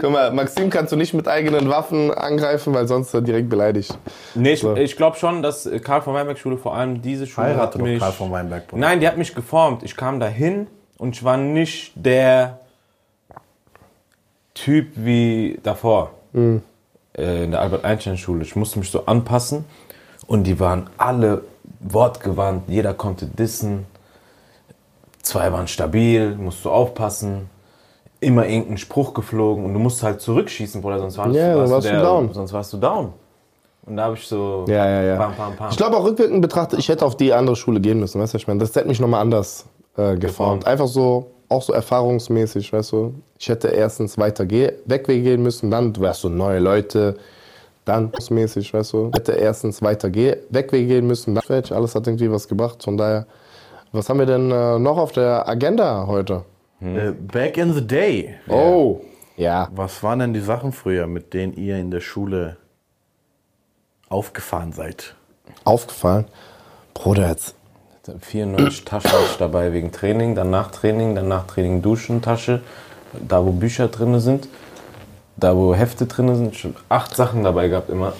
Guck mal, Maxim kannst du nicht mit eigenen Waffen angreifen, weil sonst er direkt beleidigt. Nee, ich, So. ich glaube schon, dass äh, Karl von Weinberg Schule, vor allem diese Schule, Heirate hat mich... Karl von Weinberg, Bruder. Nein, die hat mich geformt. Ich kam dahin und ich war nicht der Typ wie davor. Äh, in der Albert-Einstein-Schule. Ich musste mich so anpassen und die waren alle wortgewandt. Jeder konnte dissen. Zwei waren stabil, musst du aufpassen. Immer irgendein Spruch geflogen und du musst halt zurückschießen, Bruder, sonst warst, Ja, dann warst du der, down. sonst warst du down. Und da habe ich so Ja, ja, ja. Pam, pam, pam. Ich glaube auch rückwirkend betrachtet, ich hätte auf die andere Schule gehen müssen, weißt du, ich meine? Das hätte mich nochmal anders äh, geformt. Einfach so, auch so erfahrungsmäßig, weißt du. Ich hätte erstens weiter geh weggehen müssen, dann wärst du neue Leute, dann mäßig, weißt du. Hätte erstens weiter geh weggehen müssen, dann alles hat irgendwie was gebracht. Von daher, was haben wir denn äh, noch auf der Agenda heute? Äh, back in the day. Oh, ja. Was waren denn die Sachen früher, mit denen ihr in der Schule aufgefahren seid? Aufgefallen. Bruder, jetzt 94 Taschen hatte ich dabei wegen Training, dann nach Training, dann nach Training Duschen, Tasche, da wo Bücher drin sind, da wo Hefte drin sind, schon acht Sachen dabei gehabt immer.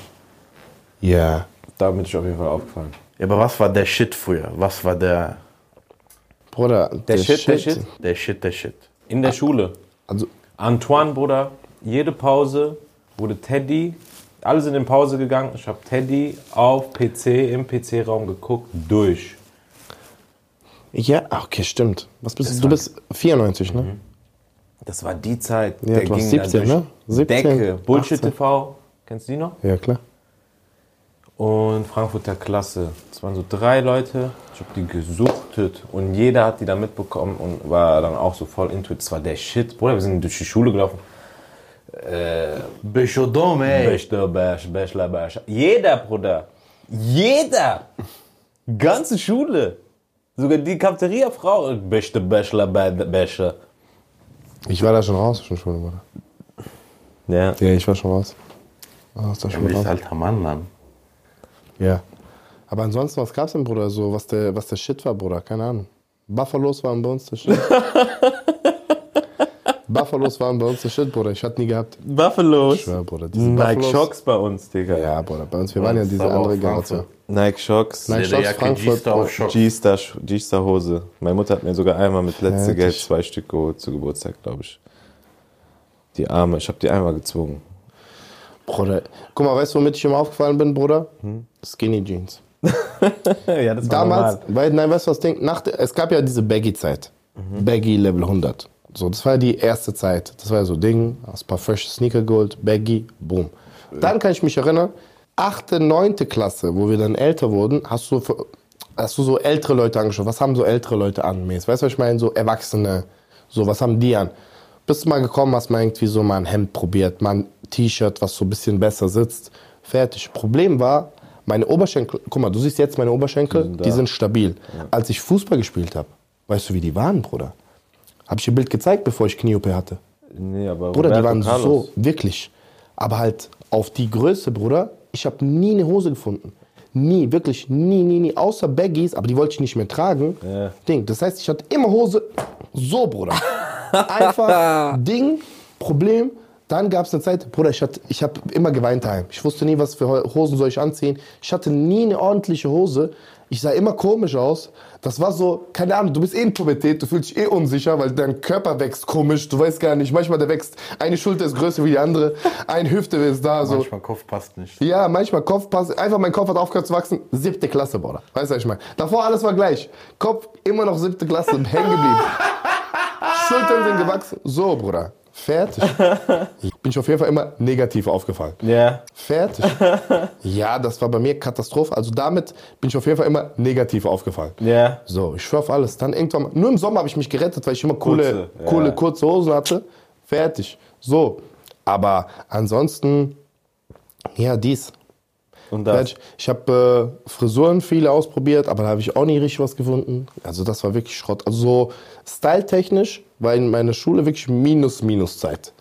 Ja. Da bin ich auf jeden Fall aufgefallen. Ja, aber was war der Shit früher? Was war der, Bruder, der, Shit, der Shit? der Shit, der Shit? In der Schule. Also, Antoine, Bruder, jede Pause wurde Teddy, alle sind in Pause gegangen. Ich habe Teddy auf PC, im PC-Raum geguckt, durch. Ja, okay, stimmt. Was bist du? Du bist 94, ne? Das war die Zeit. Ja, du warst 17, ne? 17, Decke. Bullshit 18. TV. Kennst du die noch? Ja, klar. und Frankfurter Klasse. Es waren so drei Leute, ich habe die gesuchtet und jeder hat die dann mitbekommen und war dann auch so voll into it. Das war der Shit. Bruder, wir sind durch die Schule gelaufen. Ey. Bäsch, Bäschler, Bäsch. Jeder, Bruder. Jeder. Ganze Schule. Sogar die Cafeteria-Frau. Bächter, Bäschler, Bä- Bäscher. Ich war da schon raus, schon Schule, Bruder. Ja. Ja, ich war schon raus. Aus der Du Schule bist raus. alter Mann, Mann. Ja. Aber ansonsten, was gab's denn, Bruder? So, was der, was der Shit war, Bruder? Keine Ahnung. Buffalos waren bei uns der Shit. (laughs) Buffalos waren bei uns der Shit, Bruder. Ich hatte nie gehabt. Buffalos. Ich schwör, Bruder. Diese Nike Buffalos- Shocks bei uns, Digga. Ja, Bruder. Bei uns, wir waren ja diese andere. Generation. Nike Shocks. Nike Shocks Lederjacke, Frankfurt. G-Star. G-Star, Hose. Meine Mutter hat mir sogar einmal mit letzte Fertig. Geld zwei Stück geholt zu Geburtstag, glaube ich. Die Arme, ich habe die einmal gezwungen. Bruder. Guck mal, weißt du, womit ich immer aufgefallen bin, Bruder? Skinny Jeans. (laughs) ja, das Damals, weil, nein, weißt du was, denk, nach es gab ja diese Baggy-Zeit. Baggy Level 100. So, das war ja die erste Zeit. Das war ja so Ding, hast ein paar frische Sneaker geholt, Baggy, boom. Dann kann ich mich erinnern, achte, neunte Klasse, wo wir dann älter wurden, hast du, hast du so ältere Leute angeschaut. Was haben so ältere Leute an? Weißt du, was ich meine? So Erwachsene. So, was haben die an? Bist du mal gekommen, hast mal irgendwie so mal ein Hemd probiert, mal ein T-Shirt, was so ein bisschen besser sitzt. Fertig. Problem war, meine Oberschenkel, guck mal, du siehst jetzt meine Oberschenkel, die sind, stabil. Als ich Fußball gespielt habe, weißt du, wie die waren, Bruder? Habe ich dir ein Bild gezeigt, bevor ich Knie-OP hatte. Nee, aber Bruder, die Roberto waren Carlos. so, wirklich. Aber halt auf die Größe, Bruder, ich habe nie eine Hose gefunden. Nie, wirklich nie, nie, nie. Außer Baggies, aber die wollte ich nicht mehr tragen. Ja. Ding. Das heißt, ich hatte immer Hose so, Bruder. Einfach (laughs) Ding, Problem, Dann gab es eine Zeit, Bruder, ich, hatte- ich habe immer geweint daheim. Ich wusste nie, was für Hosen soll ich anziehen. Ich hatte nie eine ordentliche Hose. Ich sah immer komisch aus. Das war so, keine Ahnung, du bist eh in Pubertät, du fühlst dich eh unsicher, weil dein Körper wächst komisch. Du weißt gar nicht, manchmal der wächst, eine Schulter ist größer wie die andere, eine Hüfte ist da. So. Manchmal Kopf passt nicht. Ja, manchmal Kopf passt. Einfach mein Kopf hat aufgehört zu wachsen. Siebte Klasse, Bruder. Weißt du, was ich meine? Davor alles war gleich. Kopf immer noch siebte Klasse, hängen geblieben. (laughs) Schultern sind gewachsen. So, Bruder. Fertig. (laughs) Bin ich auf jeden Fall immer negativ aufgefallen. Ja. Fertig. (laughs) Ja, das war bei mir Katastrophe. Also damit bin ich auf jeden Fall immer negativ aufgefallen. Ja. So, ich schwör auf alles. Dann irgendwann, mal- nur im Sommer habe ich mich gerettet, weil ich immer coole, Kurze, ja. coole kurze Hosen hatte. Fertig. So. Aber ansonsten, ja, dies. Und das. Fertig. Ich habe äh, Frisuren viele ausprobiert, aber da habe ich auch nie richtig was gefunden. Also das war wirklich Schrott. Also so styletechnisch war in meiner Schule wirklich minus minus Zeit.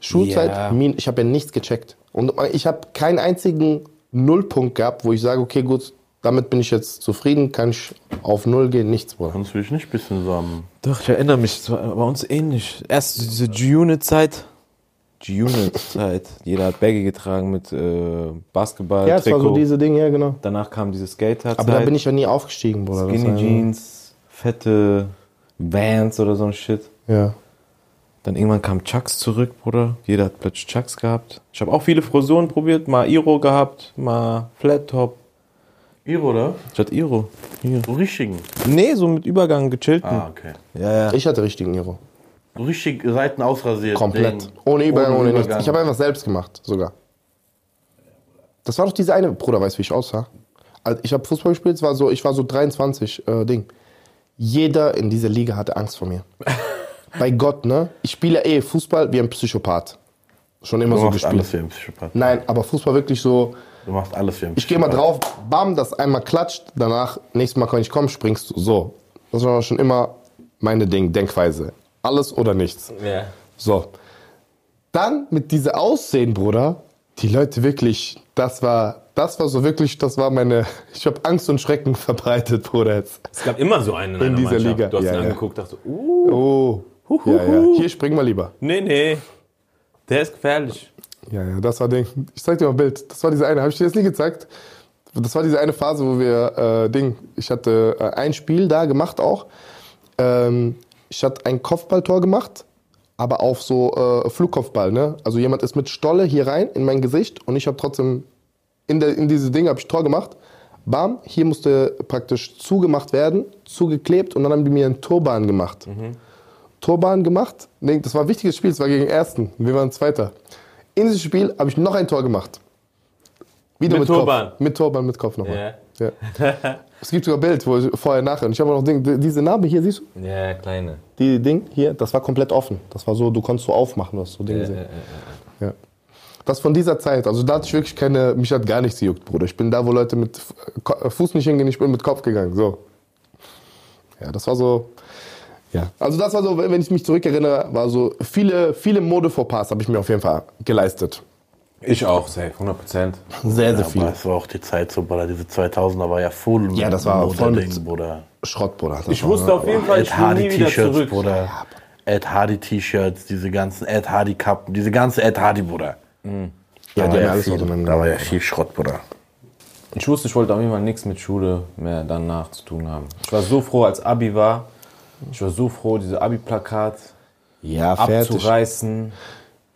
Schulzeit, min, ich habe ja nichts gecheckt. Und ich habe keinen einzigen Nullpunkt gehabt, wo ich sage, okay, gut, damit bin ich jetzt zufrieden, kann ich auf Null gehen, nichts, Bruder. Kannst du dich nicht ein bisschen so am. Doch, ich erinnere mich, es war bei uns ähnlich. Erst diese G-Unit-Zeit. G-Unit-Zeit. (laughs) Jeder hat Baggy getragen mit äh, Basketball, Ja, es war so diese Dinge, ja, genau. Danach kam diese Skater-Zeit. Aber da bin ich ja nie aufgestiegen, Bruder. Skinny Jeans, fette Vans oder so ein Shit. Ja. Dann irgendwann kam Chucks zurück, Bruder. Jeder hat plötzlich Chucks gehabt. Ich habe auch viele Frisuren probiert. Mal Iro gehabt, mal Flat Top. Ihr, oder? Ich hatte Iro. Hier. So richtigen. Nee, so mit Übergang gechillten. Ah, okay. Ja, ja. Ich hatte richtigen Iro. So richtig Seiten ausrasiert. Komplett. Ding. Ohne Übergang, ohne, nichts. Übergang. Ich habe einfach selbst gemacht, sogar. Das war doch diese eine, Bruder, weißt du, wie ich aussah? Also ich habe Fußball gespielt, es war so, ich war so 23 äh, Ding. Jeder in dieser Liga hatte Angst vor mir. (laughs) Bei Gott, ne? Ich spiele eh Fußball wie ein Psychopath. Schon immer Du so machst gespielt. alles wie ein Psychopath. Nein, aber Fußball wirklich so, Du machst alles wie ein ich gehe mal drauf, bam, das einmal klatscht, danach, nächstes Mal kann ich kommen, springst du. So. Das war schon immer meine Ding, Denkweise. Alles oder nichts. ja. So. Dann mit dieser Aussehen, Bruder, die Leute wirklich, das war, das war so wirklich, das war meine, (laughs) ich habe Angst und Schrecken (laughs) verbreitet, Bruder. Jetzt. Es gab immer so einen in, einer dieser Mannschaft. Liga. Du hast Ja, ihn ja. angeguckt, dachte, uh, Oh. Ja, ja. Hier springen wir lieber. nee, nee. Der ist gefährlich. Ja, ja, das war Ding. Ich zeig dir mal ein Bild. Das war diese eine. Habe ich dir das nie gezeigt? Das war diese eine Phase, wo wir äh, Ding. Ich hatte äh, ein Spiel da gemacht auch. Ähm, ich hatte ein Kopfballtor gemacht, aber auf so äh, Flugkopfball. Ne? Also jemand ist mit Stolle hier rein in mein Gesicht und ich habe trotzdem in, der, in diese Ding habe ich Tor gemacht. Bam, hier musste praktisch zugemacht werden, zugeklebt und dann haben die mir einen Turban gemacht. Torbahn gemacht. Nee, das war ein wichtiges Spiel, es war gegen den Ersten. Wir waren Zweiter. In diesem Spiel habe ich noch ein Tor gemacht. Wieder Mit mit, Turban? Kopf. Mit Turban, mit Kopf nochmal. Ja. es gibt sogar ein Bild, wo ich vorher, nachher. Und ich habe noch Ding, die- diese Narbe hier, siehst du? Ja, kleine. Die Ding hier, das war komplett offen. Das war so, du konntest so aufmachen, du hast so Dinge gesehen. Ja. Das von dieser Zeit. Also da hatte ich wirklich keine, mich hat gar nichts gejuckt, Bruder. Ich bin da, wo Leute mit Fuß nicht hingehen, ich bin mit Kopf gegangen. So. Ja, das war so. Ja. Also das war so, wenn ich mich zurückerinnere, war so viele, viele Mode-Fauxpas habe ich mir auf jeden Fall geleistet. Ich auch, safe, 100 Prozent. Sehr, sehr Aber viel. es war auch die Zeit so, Bruder, diese 2000er war ja voll Ja, das war voll mit- Bruder. Schrott, Bruder. Das Ich war- wusste auf jeden Fall, ich Ed will Hardy nie wieder T-Shirts, zurück. Bruder. Ed Hardy T-Shirts, diese ganzen Ed Hardy Kappen, diese ganze Ed Hardy, Bruder. Ja, Da die war ja alles viel, da war ja viel Schrott, Bruder. Ich wusste, ich wollte auf jeden Fall nichts mit Schule mehr danach zu tun haben. Ich war so froh, als Abi war. Ich war so froh, diese Abi-Plakat Ja, abzureißen,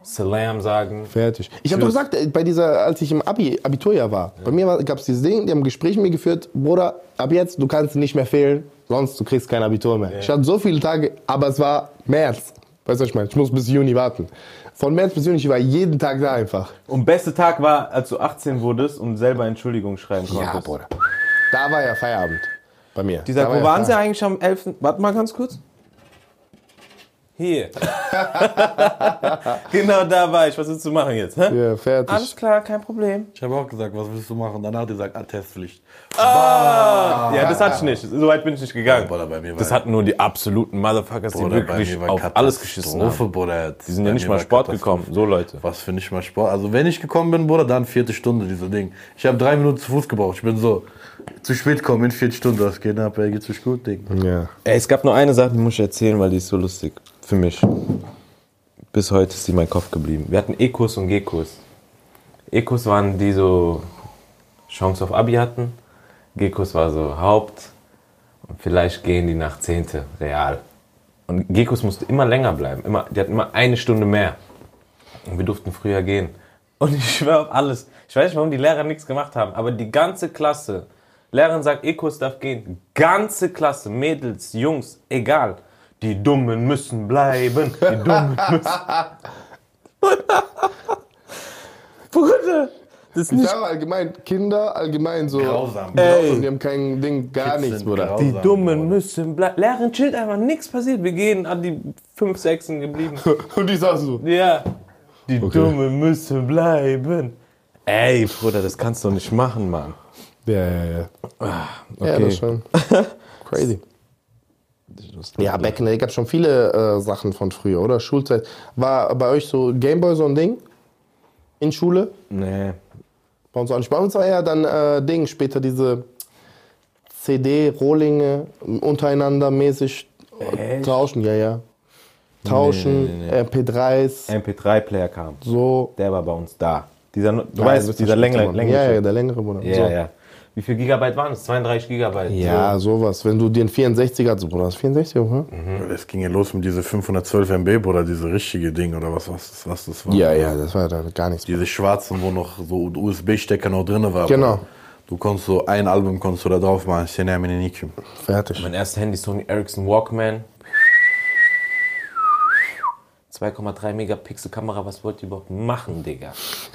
Salam sagen. Fertig. Ich habe doch gesagt, äh, bei dieser, als ich im Abi, Abiturjahr war, bei mir gab es dieses Ding, die haben ein Gespräch mit mir geführt, Bruder, ab jetzt, du kannst nicht mehr fehlen, sonst du kriegst kein Abitur mehr. Ich hatte so viele Tage, aber es war März. Weißt du, was ich meine? Ich muss bis Juni warten. Von März bis Juni, ich war jeden Tag da einfach. Und beste Tag war, als du 18 wurdest und selber Entschuldigung schreiben konntest. Bruder. Da war ja Feierabend. Bei mir. Die war wo waren sie eigentlich am 11.? Warte mal ganz kurz. Hier. (laughs) genau da war ich. Was willst du machen jetzt? Hä? Ja, fertig. Alles klar, kein Problem. Ich habe auch gesagt, was willst du machen? Danach hat die gesagt, Attestpflicht. Ja, das hatte ich nicht. So weit bin ich nicht gegangen. Bruder, bei mir Das hatten nur die absoluten Motherfuckers, die Bruder, bei wirklich auf alles geschissen haben. Bruder. Die sind ja nicht mal Sport gekommen. So Leute. Was für nicht mal Sport. Also wenn ich gekommen bin, Bruder, dann vierte Stunde, dieser Ding. Ich habe drei Minuten zu Fuß gebraucht. Ich bin so, zu spät kommen in vier Stunden. Was geht ab? Ey, geht's euch gut, Ding? Ja. Ey, es gab nur eine Sache, die muss ich erzählen, weil die ist so lustig. Für mich. Bis heute ist sie in meinem Kopf geblieben. Wir hatten E-Kurs und G-Kurs. E-Kurs waren die so Chance auf Abi hatten. G-Kurs war so Haupt. Und vielleicht gehen die nach Zehnte, real. Und G-Kurs musste immer länger bleiben. Immer, die hatten immer eine Stunde mehr. Und wir durften früher gehen. Und ich schwöre auf alles. Ich weiß nicht, warum die Lehrer nichts gemacht haben, aber die ganze Klasse. Lehrerin sagt, E-Kurs darf gehen. Ganze Klasse, Mädels, Jungs, egal. Die Dummen müssen bleiben. Die Dummen müssen. (laughs) Bruder, das ist Ich nicht. sage allgemein, Kinder allgemein so. Grausam. Ey. Die haben kein Ding, gar Kids nichts, Bruder. grausam. Die Dummen müssen bleiben. Lehrerin chillt einfach, nichts passiert. Wir gehen an die 5, 6 geblieben. (laughs) Und die sagen so. Ja. Die Dummen müssen bleiben. Ey, Bruder, das kannst du nicht machen, Mann. Ja, ja, ja. Ja, Okay. das ist schon (laughs) crazy. Ja, back in the day gab es schon viele äh, Sachen von früher, oder? Schulzeit. War bei euch so Gameboy so ein Ding? In Schule? Nee. Bei uns auch nicht. Bei uns war eher dann äh, Ding, später diese CD-Rohlinge untereinander mäßig äh, tauschen, ja, ja. Tauschen, Nee, nee, MP3s, MP3-Player kam. so. Der war bei uns da. Dieser, du Nein, weißt, dieser längere, längere. Ja, ja, der längere, Bruder. ja, so. ja. Wie viel Gigabyte waren es? 32 Gigabyte. Ja, sowas. Wenn du dir einen 64er hast, Bruder, das ist 64, oder? Es ging ja los mit diese 512 MB, Bruder, diese richtige Ding oder was, was, das- was das war. Ja, ja, das war dann gar nichts. Diese schwarzen, wo noch so USB-Stecker noch drin war. Genau. Bruder. Du konntest so ein Album konntest du da drauf machen. Fertig. Mein erstes Handy Sony Ericsson Walkman. 2,3 Megapixel Kamera, was wollt ihr überhaupt machen, Digga?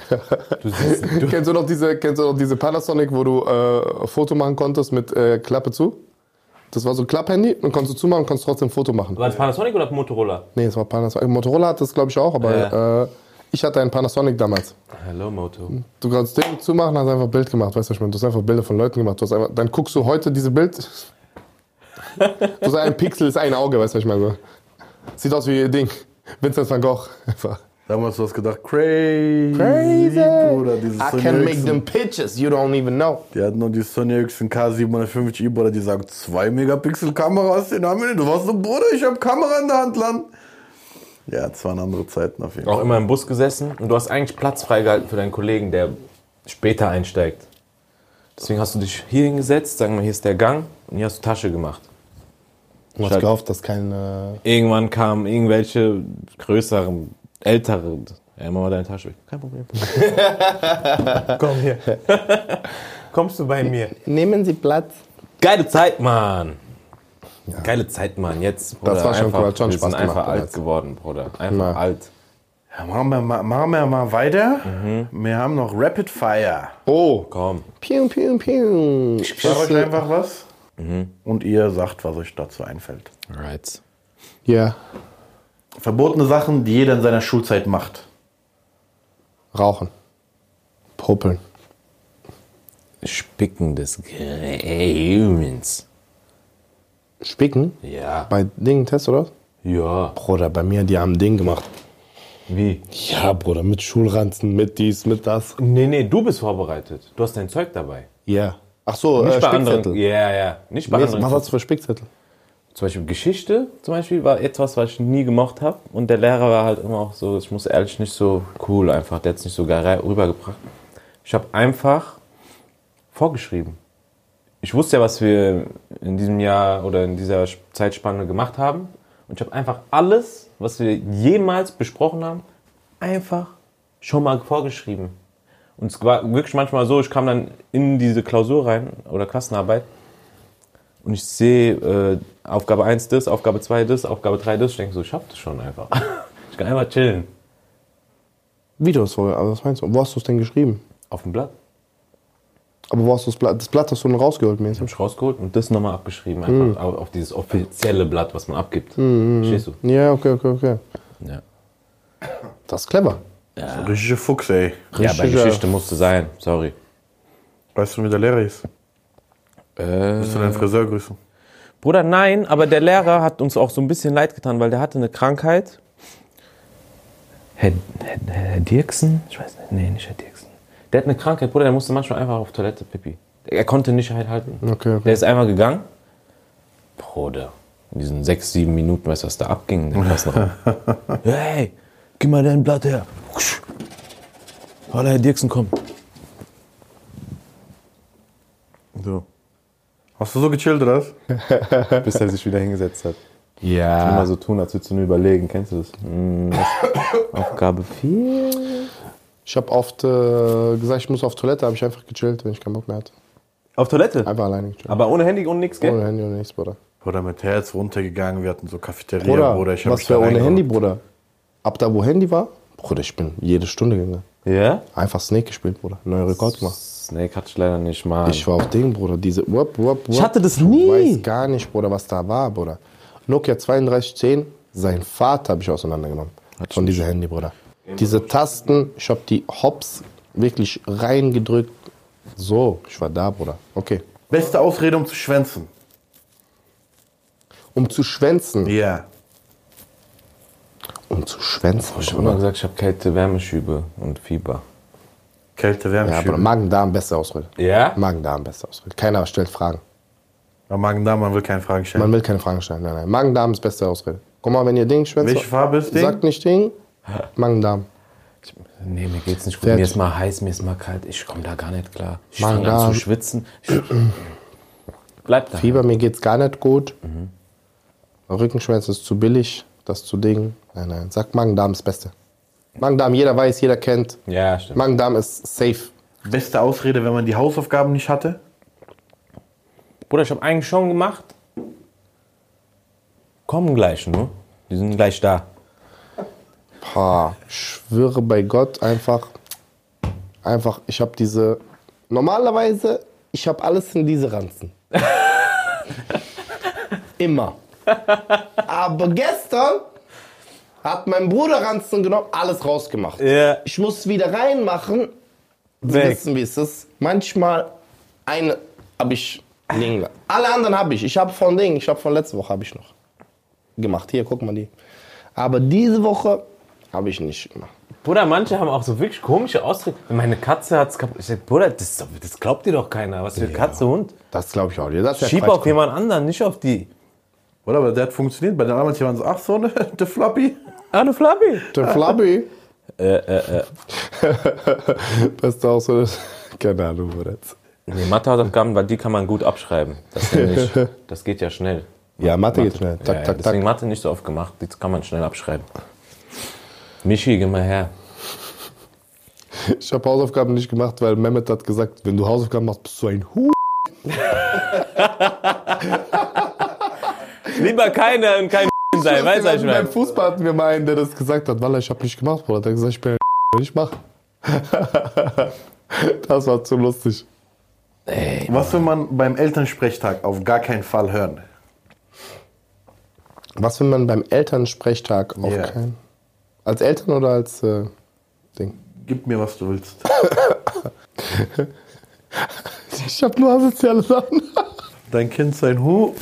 (laughs) Du siehst, du, Kennst du noch diese, kennst du noch diese Panasonic, wo du äh, Foto machen konntest mit äh, Klappe zu? Das war so ein Klapphandy, dann konntest du zumachen und konntest trotzdem ein Foto machen. war das Panasonic oder Motorola? Nee, es war Panasonic. Motorola hat das, glaube ich, auch, aber äh, ich hatte einen Panasonic damals. Hello, Moto. Du kannst Ding zumachen, hast einfach ein Bild gemacht, weißt du, was ich meine? Du hast einfach Bilder von Leuten gemacht. Hast einfach, dann guckst du heute diese Bild. (laughs) Du sagst, ein Pixel ist ein Auge, weißt du, was ich meine? So. Sieht aus wie Ding. Vincent van Gogh. Einfach. Damals du hast gedacht, crazy, Crazy. Bruder, dieses I Sony can make them pictures, you don't even know. Die hatten noch die Sony Ericsson K750i, Bruder, die sagt 2 Megapixel Kameras, den haben wir nicht. Du warst so, Bruder, ich hab Kamera in der Hand, Land. Ja, es waren andere Zeiten auf jeden Auch Fall. immer im Bus gesessen und du hast eigentlich Platz freigehalten für deinen Kollegen, der später einsteigt. Deswegen hast du dich hier hingesetzt, sagen wir, hier ist der Gang und hier hast du Tasche gemacht. Du hast gehofft, dass kein. Äh, Irgendwann kamen irgendwelche größeren, älteren. Ja, mach mal deine Tasche weg. Kein Problem. (laughs) Komm hier. (laughs) Kommst du bei mir? Nehmen Sie Platz. Geile Zeit, Mann. Geile Zeit, Mann. Jetzt, Bruder, war schon einfach, cool, hat schon wir Spaß sind einfach gemacht alt damals. geworden, Bruder. Einfach Ja. alt. Ja, machen, wir mal, machen wir mal weiter. Wir haben noch Rapid Fire. Oh. Komm. Piu, piu, piu. Ich sage euch einfach was. Und ihr sagt, was euch dazu einfällt. Right. Ja. Verbotene Sachen, die jeder in seiner Schulzeit macht. Rauchen. Popeln. Spicken des Grauens. Spicken. Ja. Bei Dingen Test, oder? was? Ja. Bruder, bei mir, die haben ein Ding gemacht. Wie? Ja, Bruder, mit Schulranzen, mit dies, mit das. Nee, nee, du bist vorbereitet. Du hast dein Zeug dabei. Ja. Ach so, Nicht äh, bei anderen. Ja, ja. Nicht bei Nee, anderen. was hast du für Spickzettel? Zum Beispiel Geschichte zum Beispiel war etwas, was ich nie gemocht habe. Und der Lehrer war halt immer auch so, ich muss ehrlich nicht so cool einfach, der hat es nicht so geil rübergebracht. Ich habe einfach vorgeschrieben. Ich wusste ja, was wir in diesem Jahr oder in dieser Zeitspanne gemacht haben. Und ich habe einfach alles, was wir jemals besprochen haben, einfach schon mal vorgeschrieben. Und es war wirklich manchmal so, ich kam dann in diese Klausur rein oder Klassenarbeit und ich sehe äh, Aufgabe 1 das, Aufgabe 2 das, Aufgabe 3 das. Ich denke so, ich hab das schon einfach. (laughs) Ich kann einfach chillen. Wie du das vorher, aber was meinst du? Wo hast du es denn geschrieben? Auf dem Blatt. Aber wo hast du das Blatt? Das Blatt hast du nur rausgeholt, mäßig. Hab ich rausgeholt und das nochmal abgeschrieben. Einfach auf, auf dieses offizielle Blatt, was man abgibt. Verstehst du? Ja, okay, okay, okay. Ja. Das ist clever. Richtige Fuchs, ey. ja, bei Richtiger- Geschichte musste sein. Sorry. Weißt du, wie der Lehrer ist? Äh, Willst du deinen Friseur grüßen? Bruder, nein, aber der Lehrer hat uns auch so ein bisschen leid getan, weil der hatte eine Krankheit. Herr, Herr, Herr Dirksen? Ich weiß nicht. Nee, nicht Herr Dirksen. Der hat eine Krankheit, Bruder, der musste manchmal einfach auf Toilette pipi. Er konnte nicht halt halten. Okay, okay. Der ist einmal gegangen. Bruder, in diesen sechs, sieben Minuten, weißt du, was da abging in dem Klassenraum? (laughs) hey, Gib mal dein Blatt her. Walla, Herr Dirksen, komm. So, Hast du so gechillt, oder was? (laughs) bis er sich wieder hingesetzt hat. Ja. Immer so tun, als würdest du nur überlegen. Kennst du das? Hm? (coughs) Aufgabe 4. Ich habe oft äh, gesagt, ich muss auf Toilette, habe ich einfach gechillt, wenn ich keinen Bock mehr hatte. Auf Toilette? Einfach alleine gechillt. Aber ohne Handy und nix, gell? Ohne Handy und nichts, Bruder. Bruder, mit Herz runtergegangen, wir hatten so Cafeteria, Bruder, Bruder. Ich was für ohne. Handy, Bruder? Ab da, wo Handy war, Bruder, ich bin jede Stunde gegangen. Ja? Einfach Snake gespielt, Bruder. Neuer Rekord gemacht. Snake hatte ich leider nicht, Mann. Ich war auf Ding, Bruder. Diese wupp, wupp, wupp. Ich hatte das nie. weißt gar nicht, Bruder, was da war, Bruder. Nokia 3210, sein Vater habe ich auseinandergenommen. Von diesem Handy, Bruder. Diese Tasten, ich habe die Hops wirklich reingedrückt. So, ich war da, Bruder. Okay. Beste Ausrede, um zu schwänzen. Um zu schwänzen. Ja. Um zu schwänzen. ich habe immer gesagt, ich habe Kälte, Wärmeschübe und Fieber. Kälte, Wärme, Ja, Bruder, Magen-Darm, beste Ausrede. Ja? Magen-Darm, beste Ausrede. Keiner stellt Fragen. Aber Magen-Darm, man will keine Fragen stellen. Man will keine Fragen stellen. Nein, nein. Magen-Darm ist beste Ausrede. Guck mal, wenn ihr Ding schwänzt. Welche Farbe ist Ding? Sagt nicht Ding. Magen-Darm. Nee, mir geht's nicht gut. Fertig. Mir ist mal heiß, mir ist mal kalt. Ich komme da gar nicht klar. Ich fange an zu schwitzen. Ich Bleib da. Fieber, mir geht's gar nicht gut. Rückenschmerzen ist zu billig, das zu Ding. Nein, nein. Sag Magen-Darm ist das Beste. Magen-Darm, jeder weiß, jeder kennt. Ja, stimmt. Magen-Darm ist safe. Beste Ausrede, wenn man die Hausaufgaben nicht hatte? Bruder, ich habe eigentlich schon gemacht. Kommen gleich, ne? Die sind gleich da. Pah, ich schwöre bei Gott einfach, einfach, ich habe diese, normalerweise, ich habe alles in diese Ranzen. (laughs) Immer. Aber gestern hat mein Bruder Ranzen genommen, alles rausgemacht. Ja. Ich muss wieder reinmachen. Sie Weg. wissen, wie es ist. Manchmal eine habe ich liegen. Alle anderen habe ich. Ich habe von Ding, ich habe von letzter Woche habe ich noch gemacht. Hier, guck mal die. Aber diese Woche habe ich nicht gemacht. Bruder, manche haben auch so wirklich komische Ausdrücke. Meine Katze hat's kaputt. Ich sag, Bruder, das, das glaubt dir doch keiner. Was für Katze, Hund? Das glaube ich auch. Das ist ja Schieb auf jemand anderen, nicht auf die. Oder? Aber der hat funktioniert. Bei den anderen waren so, ach so, ne, (laughs) der Floppy. Ah, du Flabby. Der Flabby. Äh, äh, äh. Beste Ausrede. Keine Ahnung, wo das. Nee, Mathehausaufgaben, weil die kann man gut abschreiben. Das, ist nämlich, das geht ja schnell. Ja, Mathe geht schnell. Ja, Tak, ja, tak, deswegen tak. Mathe nicht so oft gemacht. Das kann man schnell abschreiben. Michi, geh mal her. Ich habe Hausaufgaben nicht gemacht, weil Mehmet hat gesagt, wenn du Hausaufgaben machst, bist du ein Hu. (laughs) Lieber keine und kein (laughs) sein, weißt du, was ich Beim meine? Fußball hatten wir mal einen, der das gesagt hat. Wallah, ich habe nicht gemacht, Bruder. Der hat gesagt, ich bin (laughs) ein ich mach. (laughs) das war zu lustig. Was will man beim Elternsprechtag auf gar keinen Fall hören? Was will man beim Elternsprechtag auf Ja. keinen? Als Eltern oder als äh, Ding? Gib mir, was du willst. Ich habe nur asoziale Sachen. Dein Kind sein Hu.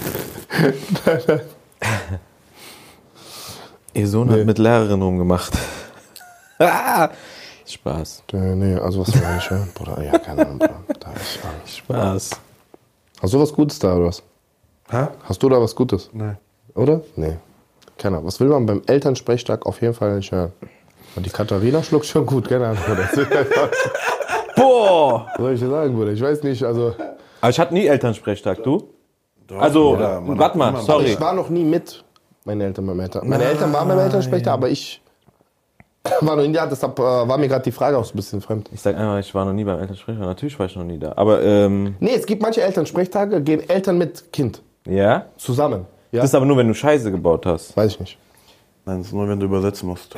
Ihr Sohn hat mit Lehrerin rumgemacht. Ah! Spaß. Nee, nee, also was will man nicht hören? Bruder, ja, keine Ahnung, Bruder. Da ist ja nicht. Spaß. Hast du was Gutes da oder was? Hä? Hast du da was Gutes? Nein. Oder? Nee. Keine Ahnung. Was will man beim Elternsprechtag auf jeden Fall nicht hören? Und die Katharina schluckt schon gut, keine Ahnung. Boah! Was soll ich dir sagen, Bruder? Ich weiß nicht, also. Aber ich hatte nie Elternsprechtag, du? Also, Ja, man warte hat mal, immer- sorry. Ich war noch nie mit meinen Eltern beim Eltern. Meine Eltern waren beim Elternsprechtag, aber ich (laughs) war noch nie da. Deshalb äh, war mir gerade die Frage auch so ein bisschen fremd. Ich sag einfach, ich war noch nie beim Elternsprecher. Natürlich war ich noch nie da. Aber, ähm, Nee, es gibt manche Elternsprechtage, gehen Eltern mit Kind ja? zusammen. Ja? Das ist aber nur, wenn du Scheiße gebaut hast. weiß ich nicht. Nein, das ist nur, wenn du übersetzen musst.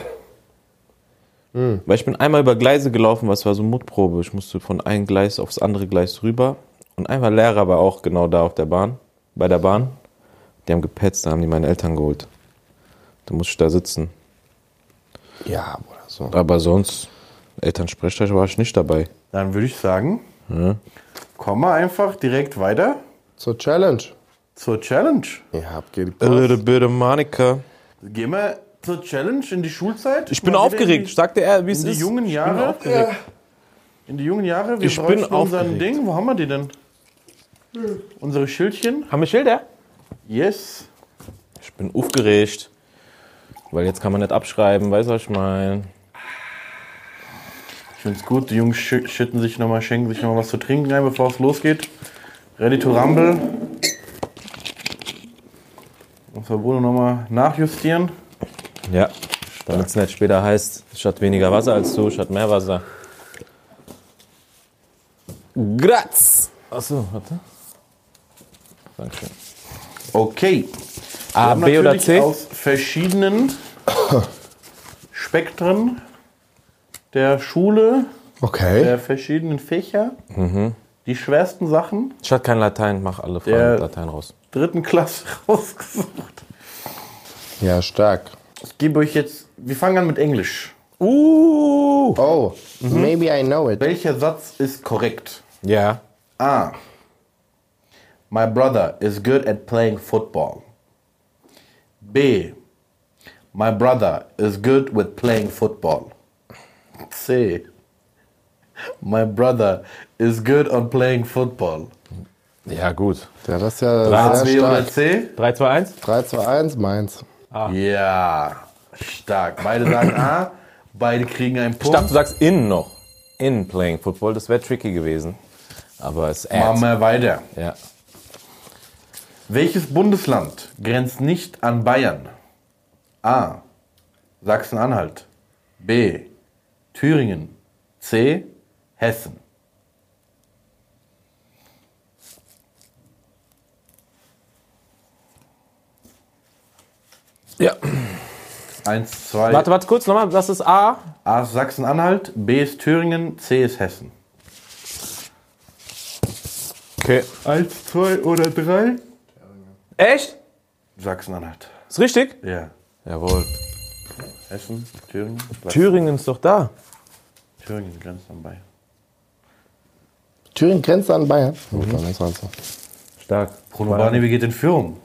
Weil ich bin einmal über Gleise gelaufen, was war so Mutprobe. Ich musste von einem Gleis aufs andere Gleis rüber. Und einfach Lehrer war auch genau da auf der Bahn, bei der Bahn. Die haben gepetzt, da haben die meine Eltern geholt. Da musste ich da sitzen. Ja, Bruder, so. Aber sonst, Elternsprechtag war ich nicht dabei. Dann würde ich sagen, komm mal einfach direkt weiter Zur Challenge. zur Challenge. Ja, habt ihr die A little bit of Monica. Gehen wir zur Challenge in die Schulzeit. Ich bin Mal aufgeregt. Die, Sagte er, wie es in die ist. jungen Ich Jahre. bin aufgeregt. In die jungen Jahre. Wir Ich bin unseren aufgeregt. Ding. Wo haben wir die denn? Unsere Schildchen. Haben wir Schilder? Yes. Ich bin aufgeregt. Weil jetzt kann man nicht abschreiben, weißt du, was ich meine? Ich find's gut, die Jungs schü- schütten sich nochmal, schenken sich nochmal was zu trinken ein, bevor es losgeht. Ready to rumble. Muss der Bruno nochmal nachjustieren. Ja. Damit es nicht später heißt, ich hatte weniger Wasser als du, ich hatte mehr Wasser. Graz! Achso, warte. Dankeschön. Okay. Wir A, B oder C? Aus verschiedenen (coughs) Spektren der Schule, Okay. der verschiedenen Fächer, Mhm. die schwersten Sachen Ich hatte kein Latein, mach alle Fragen mit Latein raus. dritten Klasse (laughs) rausgesucht. Ja, stark. Ich gebe euch jetzt, wir fangen an mit Englisch. Uh! Oh, maybe I know it. Welcher Satz ist korrekt? Ja. A. My brother is good at playing football. B. My brother is good with playing football. C. My brother is good on playing football. Ja, gut. Ja, das ist ja Drei, sehr B oder stark. C? 3, 2, 1? 3, 2, 1, meins. Ja, stark. Beide sagen A, beide kriegen einen Ich dachte, Punkt. du sagst in noch. In playing football, das wäre tricky gewesen. Aber es ist Machen wir weiter. Ja. Welches Bundesland grenzt nicht an Bayern? A. Sachsen-Anhalt. B. Thüringen. C. Hessen. Ja. Eins, zwei. Warte, warte kurz nochmal. Das ist A. A ist Sachsen-Anhalt, B ist Thüringen, C ist Hessen. Okay. Eins, zwei oder drei? Echt? Sachsen-Anhalt. Ist richtig? Ja. Jawohl. Hessen, Thüringen. Thüringen ist doch da. Thüringen grenzt an Bayern. Thüringen grenzt an Bayern. Mhm. Das war's so. Stark. Bruno Barney geht in Führung.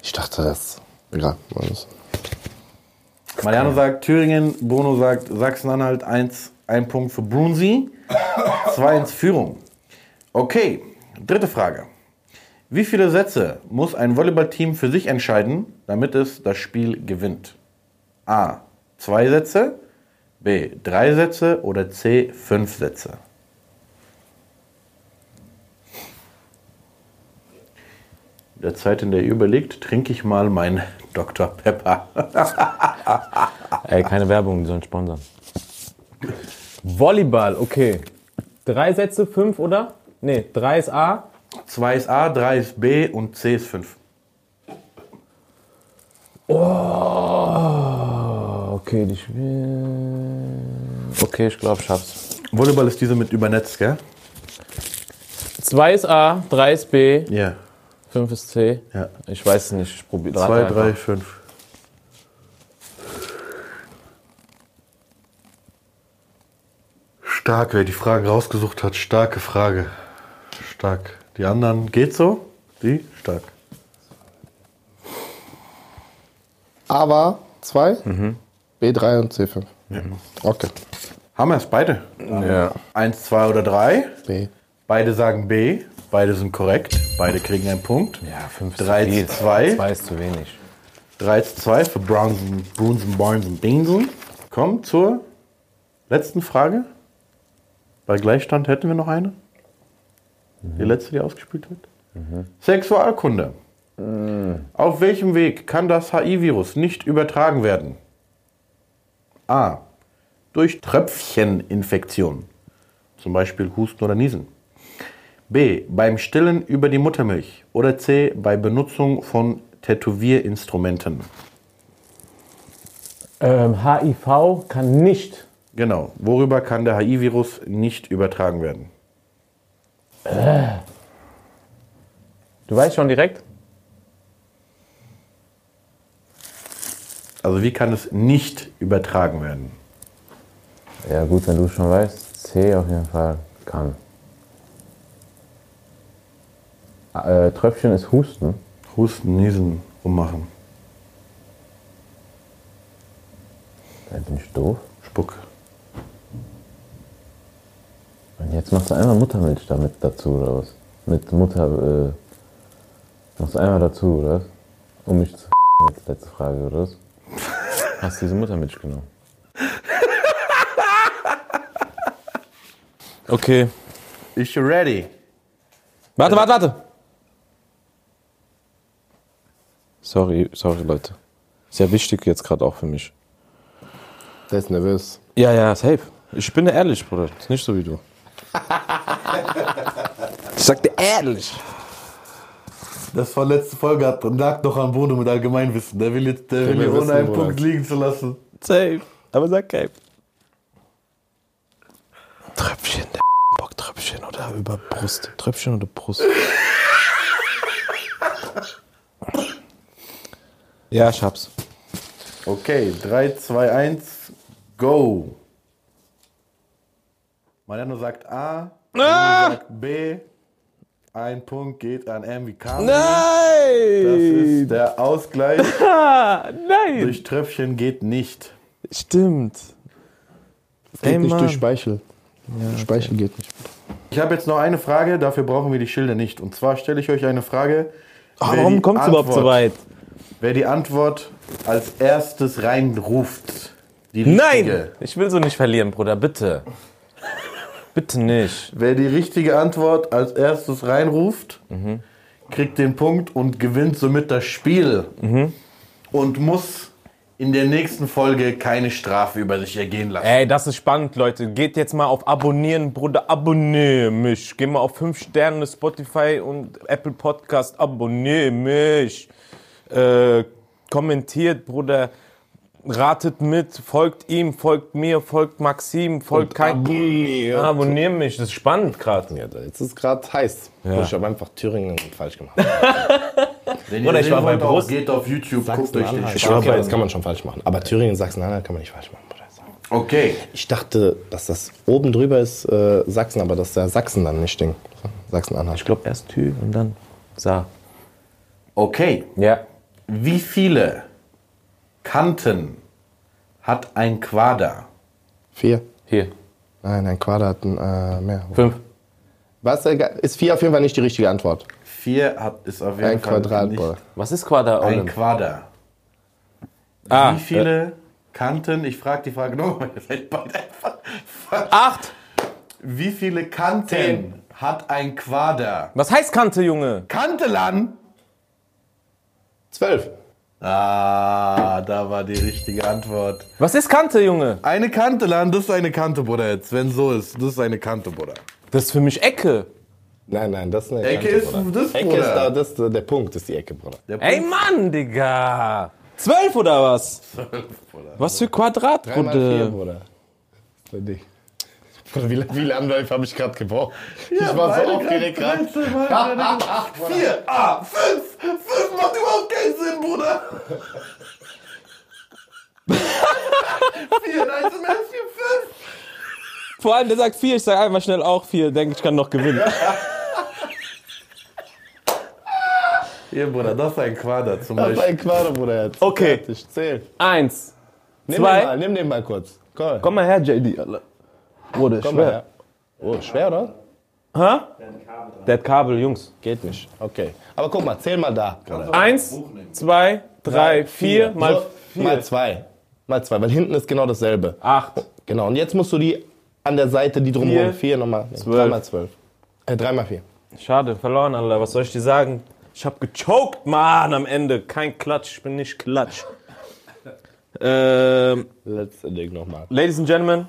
Ich dachte, das. Egal. Mariano sagt Thüringen, Bruno sagt Sachsen-Anhalt, eins, ein Punkt für Brunsi, zwei ins Führung. Okay, dritte Frage. Wie viele Sätze muss ein Volleyballteam für sich entscheiden, damit es das Spiel gewinnt? A. Zwei Sätze, B. Drei Sätze oder C. Fünf Sätze? In der Zeit, in der ihr überlegt, trinke ich mal mein Dr. Pepper. (laughs) Ey, keine Werbung, die sollen sponsern. Volleyball, okay. Drei Sätze, fünf, oder? Nee, drei ist A. 2 ist A, 3 ist B und C ist 5. Oh, okay, die Spiel. Okay, ich glaube, ich hab's. Volleyball ist diese mit Übernetz, gell? Zwei ist A, drei ist B, Ja. fünf ist C. Ja. Ich weiß es nicht, ich probiere 2, 3, 5. Stark, wer die Fragen rausgesucht hat. Starke Frage. Stark. Die anderen geht so? Die? Stark. A war 2, B3 und C5. Okay. Haben wir es beide? Ja. 1, 2 oder 3? B. Beide sagen B. Beide sind korrekt. Beide kriegen einen Punkt. Ja, fünf ist 3 zu viel. zu 2. Zwei ist zu wenig. 3 zu 2 für Browns und Bruins und Barnes und Beansen. Kommt zur letzten Frage. Bei Gleichstand hätten wir noch eine. Die letzte, die ausgespielt wird. Sexualkunde. Auf welchem Weg kann das HIV-Virus nicht übertragen werden? A. Durch Tröpfcheninfektion. Zum Beispiel Husten oder Niesen. B. Beim Stillen über die Muttermilch. Oder C. Bei Benutzung von Tätowierinstrumenten. Ähm, HIV kann nicht. Genau. Worüber kann der HIV-Virus nicht übertragen werden? Du weißt schon direkt? Also wie kann es nicht übertragen werden? Ja, gut, wenn du schon weißt. C auf jeden Fall kann. Äh, Tröpfchen ist Husten. Husten, Niesen, rummachen, Da bin ich doof. Spuck. Und jetzt machst du einmal Muttermilch damit dazu, oder was? Mit Mutter, äh, machst du einmal dazu, oder was? Um mich zu jetzt letzte Frage, oder was? Hast diese Muttermilch genommen? Okay. Ich ready. Warte, warte, warte. Sorry, sorry, Leute. Sehr wichtig jetzt gerade auch für mich. Der ist nervös. Ja, ja, safe. Ich bin ehrlich, Bruder. Ist nicht so wie du. Ich sag dir ehrlich. Das war letzte Folge, hat, lag noch am Boden mit Allgemeinwissen. Der will jetzt, der will hier ohne wissen, einen. Punkt liegen zu lassen. Safe. Aber sag kein. Tröpfchen, der Bocktröpfchen oder über Brust. Tröpfchen oder Brust. ja, ich hab's. Okay, 3, 2, 1, go. Mariano sagt A, Ah! sagt B. Ein Punkt geht an M wie Kamil. Nein! Das ist der Ausgleich. (laughs) Nein! Durch Tröpfchen geht nicht. Stimmt. Geht Ey, nicht Mann. durch Speichel. Speichel geht nicht. Ich habe jetzt noch eine Frage, dafür brauchen wir die Schilder nicht. Und zwar stelle ich euch eine Frage. Wer warum die kommt's überhaupt so weit? Wer die Antwort als erstes reinruft. Die Nein! Ich will so nicht verlieren, Bruder, bitte. Bitte nicht. Wer die richtige Antwort als erstes reinruft, kriegt den Punkt und gewinnt somit das Spiel. Und muss in der nächsten Folge keine Strafe über sich ergehen lassen. Ey, das ist spannend, Leute. Geht jetzt mal auf Abonnieren, Bruder. Abonnier mich. Geh mal auf 5 Sterne Spotify und Apple Podcast. Abonnier mich. Äh, kommentiert, Bruder. Ratet mit. Folgt ihm, folgt mir, folgt Maxim, folgt kein. Abonniert. Abonnier mich. Das ist spannend gerade. Ja, jetzt ist gerade heiß. Ich habe einfach Thüringen falsch gemacht. (laughs) Wenn Oder ihr ich war bei Brust. geht auf YouTube, guckt euch den Ich schwöre, an. das kann man schon falsch machen. Aber Thüringen, Sachsen-Anhalt kann man nicht falsch machen. Okay, Ich dachte, dass das oben drüber ist äh, Sachsen, aber dass der Sachsen dann nicht Ding. Sachsen-Anhalt. Ich glaube erst Tü und dann Sa. okay. Ja. Wie viele Kanten hat ein Quader? Vier. Hier. Nein, ein Quader hat ein, äh, mehr. Fünf. Was, äh, ist vier auf jeden Fall nicht die richtige Antwort. Vier hat, ist auf jeden Ein Fall Quadrat, nicht. Was ist Quader? ein? Quader. Ah, Wie viele Kanten, ich frage die Frage nochmal, ihr seid beide einfach. Acht. Wie viele Kanten Zehn. hat ein Quader? Was heißt Kante, Junge? Kantelan? Zwölf. Ah, da war die richtige Antwort. Was ist Kante, Junge? Eine Kantelan, das ist eine Kante, Bruder, jetzt, wenn so ist. Das ist eine Kante, Bruder. Das ist für mich Ecke. Nein, nein, das ist eine Ecke Kante, ist Bruder. das, Ecke Bruder. ist da, das ist der Punkt, ist die Ecke, Bruder. Der Ey, Mann, Digga. Zwölf oder was? Was für Quadrat, Dreimal vier, Bruder? Bruder. Für dich. Bruder, wie wie viele Anläufe habe ich gerade gebraucht? Ja, ich war so aufgeregt gerade gerade. 13 Mal gerade. Vier, ah, fünf. Fünf macht überhaupt keinen Sinn, Bruder. vier, nein, zum Ernst, vier, fünf. Vor allem, der sagt vier, ich sag einmal schnell auch vier, denke ich kann noch gewinnen. Hier, Bruder, das ist ein Quader zum Das ist Beispiel. ein Quader, Bruder, jetzt. Okay. Fertig, zähl. Eins, Nimm Zwei. den mal, nimm den mal kurz. Komm, komm mal her, JD, Alter. Komm mal schwer. her. Oh, schwer, oder? Hä? Der hat Kabel, Jungs. Geht nicht. Okay. Aber guck mal, zähl mal da. Eins, zwei, drei, vier, mal So, vier. Mal zwei. Mal zwei, weil hinten ist genau dasselbe. Acht. Genau, und jetzt musst du die an der Seite, die drumherum, Vier. vier nochmal. Nee, Zwölf. Dreimal zwölf. Äh, dreimal vier. Schade, verloren, Alter. Was soll ich dir sagen? Ich hab gechoked, Mann, am Ende. Kein Klatsch, ich bin nicht Klatsch. (laughs) ähm, Letzte Ding nochmal. Ladies and Gentlemen,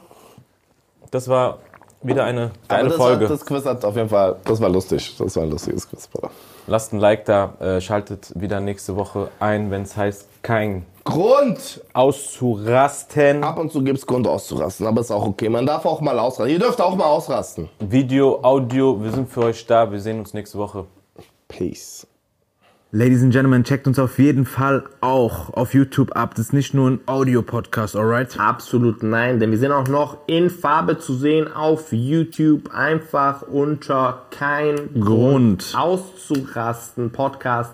das war wieder eine geile das, Folge. War, das Quiz hat auf jeden Fall, das war lustig. Das war ein lustiges Quiz, Bruder. Lasst ein Like da, äh, schaltet wieder nächste Woche ein, wenn es heißt, kein Grund! auszurasten. Ab und zu gibt es Grund auszurasten, aber ist auch okay. Man darf auch mal ausrasten. Ihr dürft auch mal ausrasten. Video, Audio, wir sind für euch da. Wir sehen uns nächste Woche. Peace. Ladies and Gentlemen, checkt uns auf jeden Fall auch auf YouTube ab. Das ist nicht nur ein Audio-Podcast, alright? Absolut nein, denn wir sind auch noch in Farbe zu sehen auf YouTube. Einfach unter kein Grund. auszurasten Podcast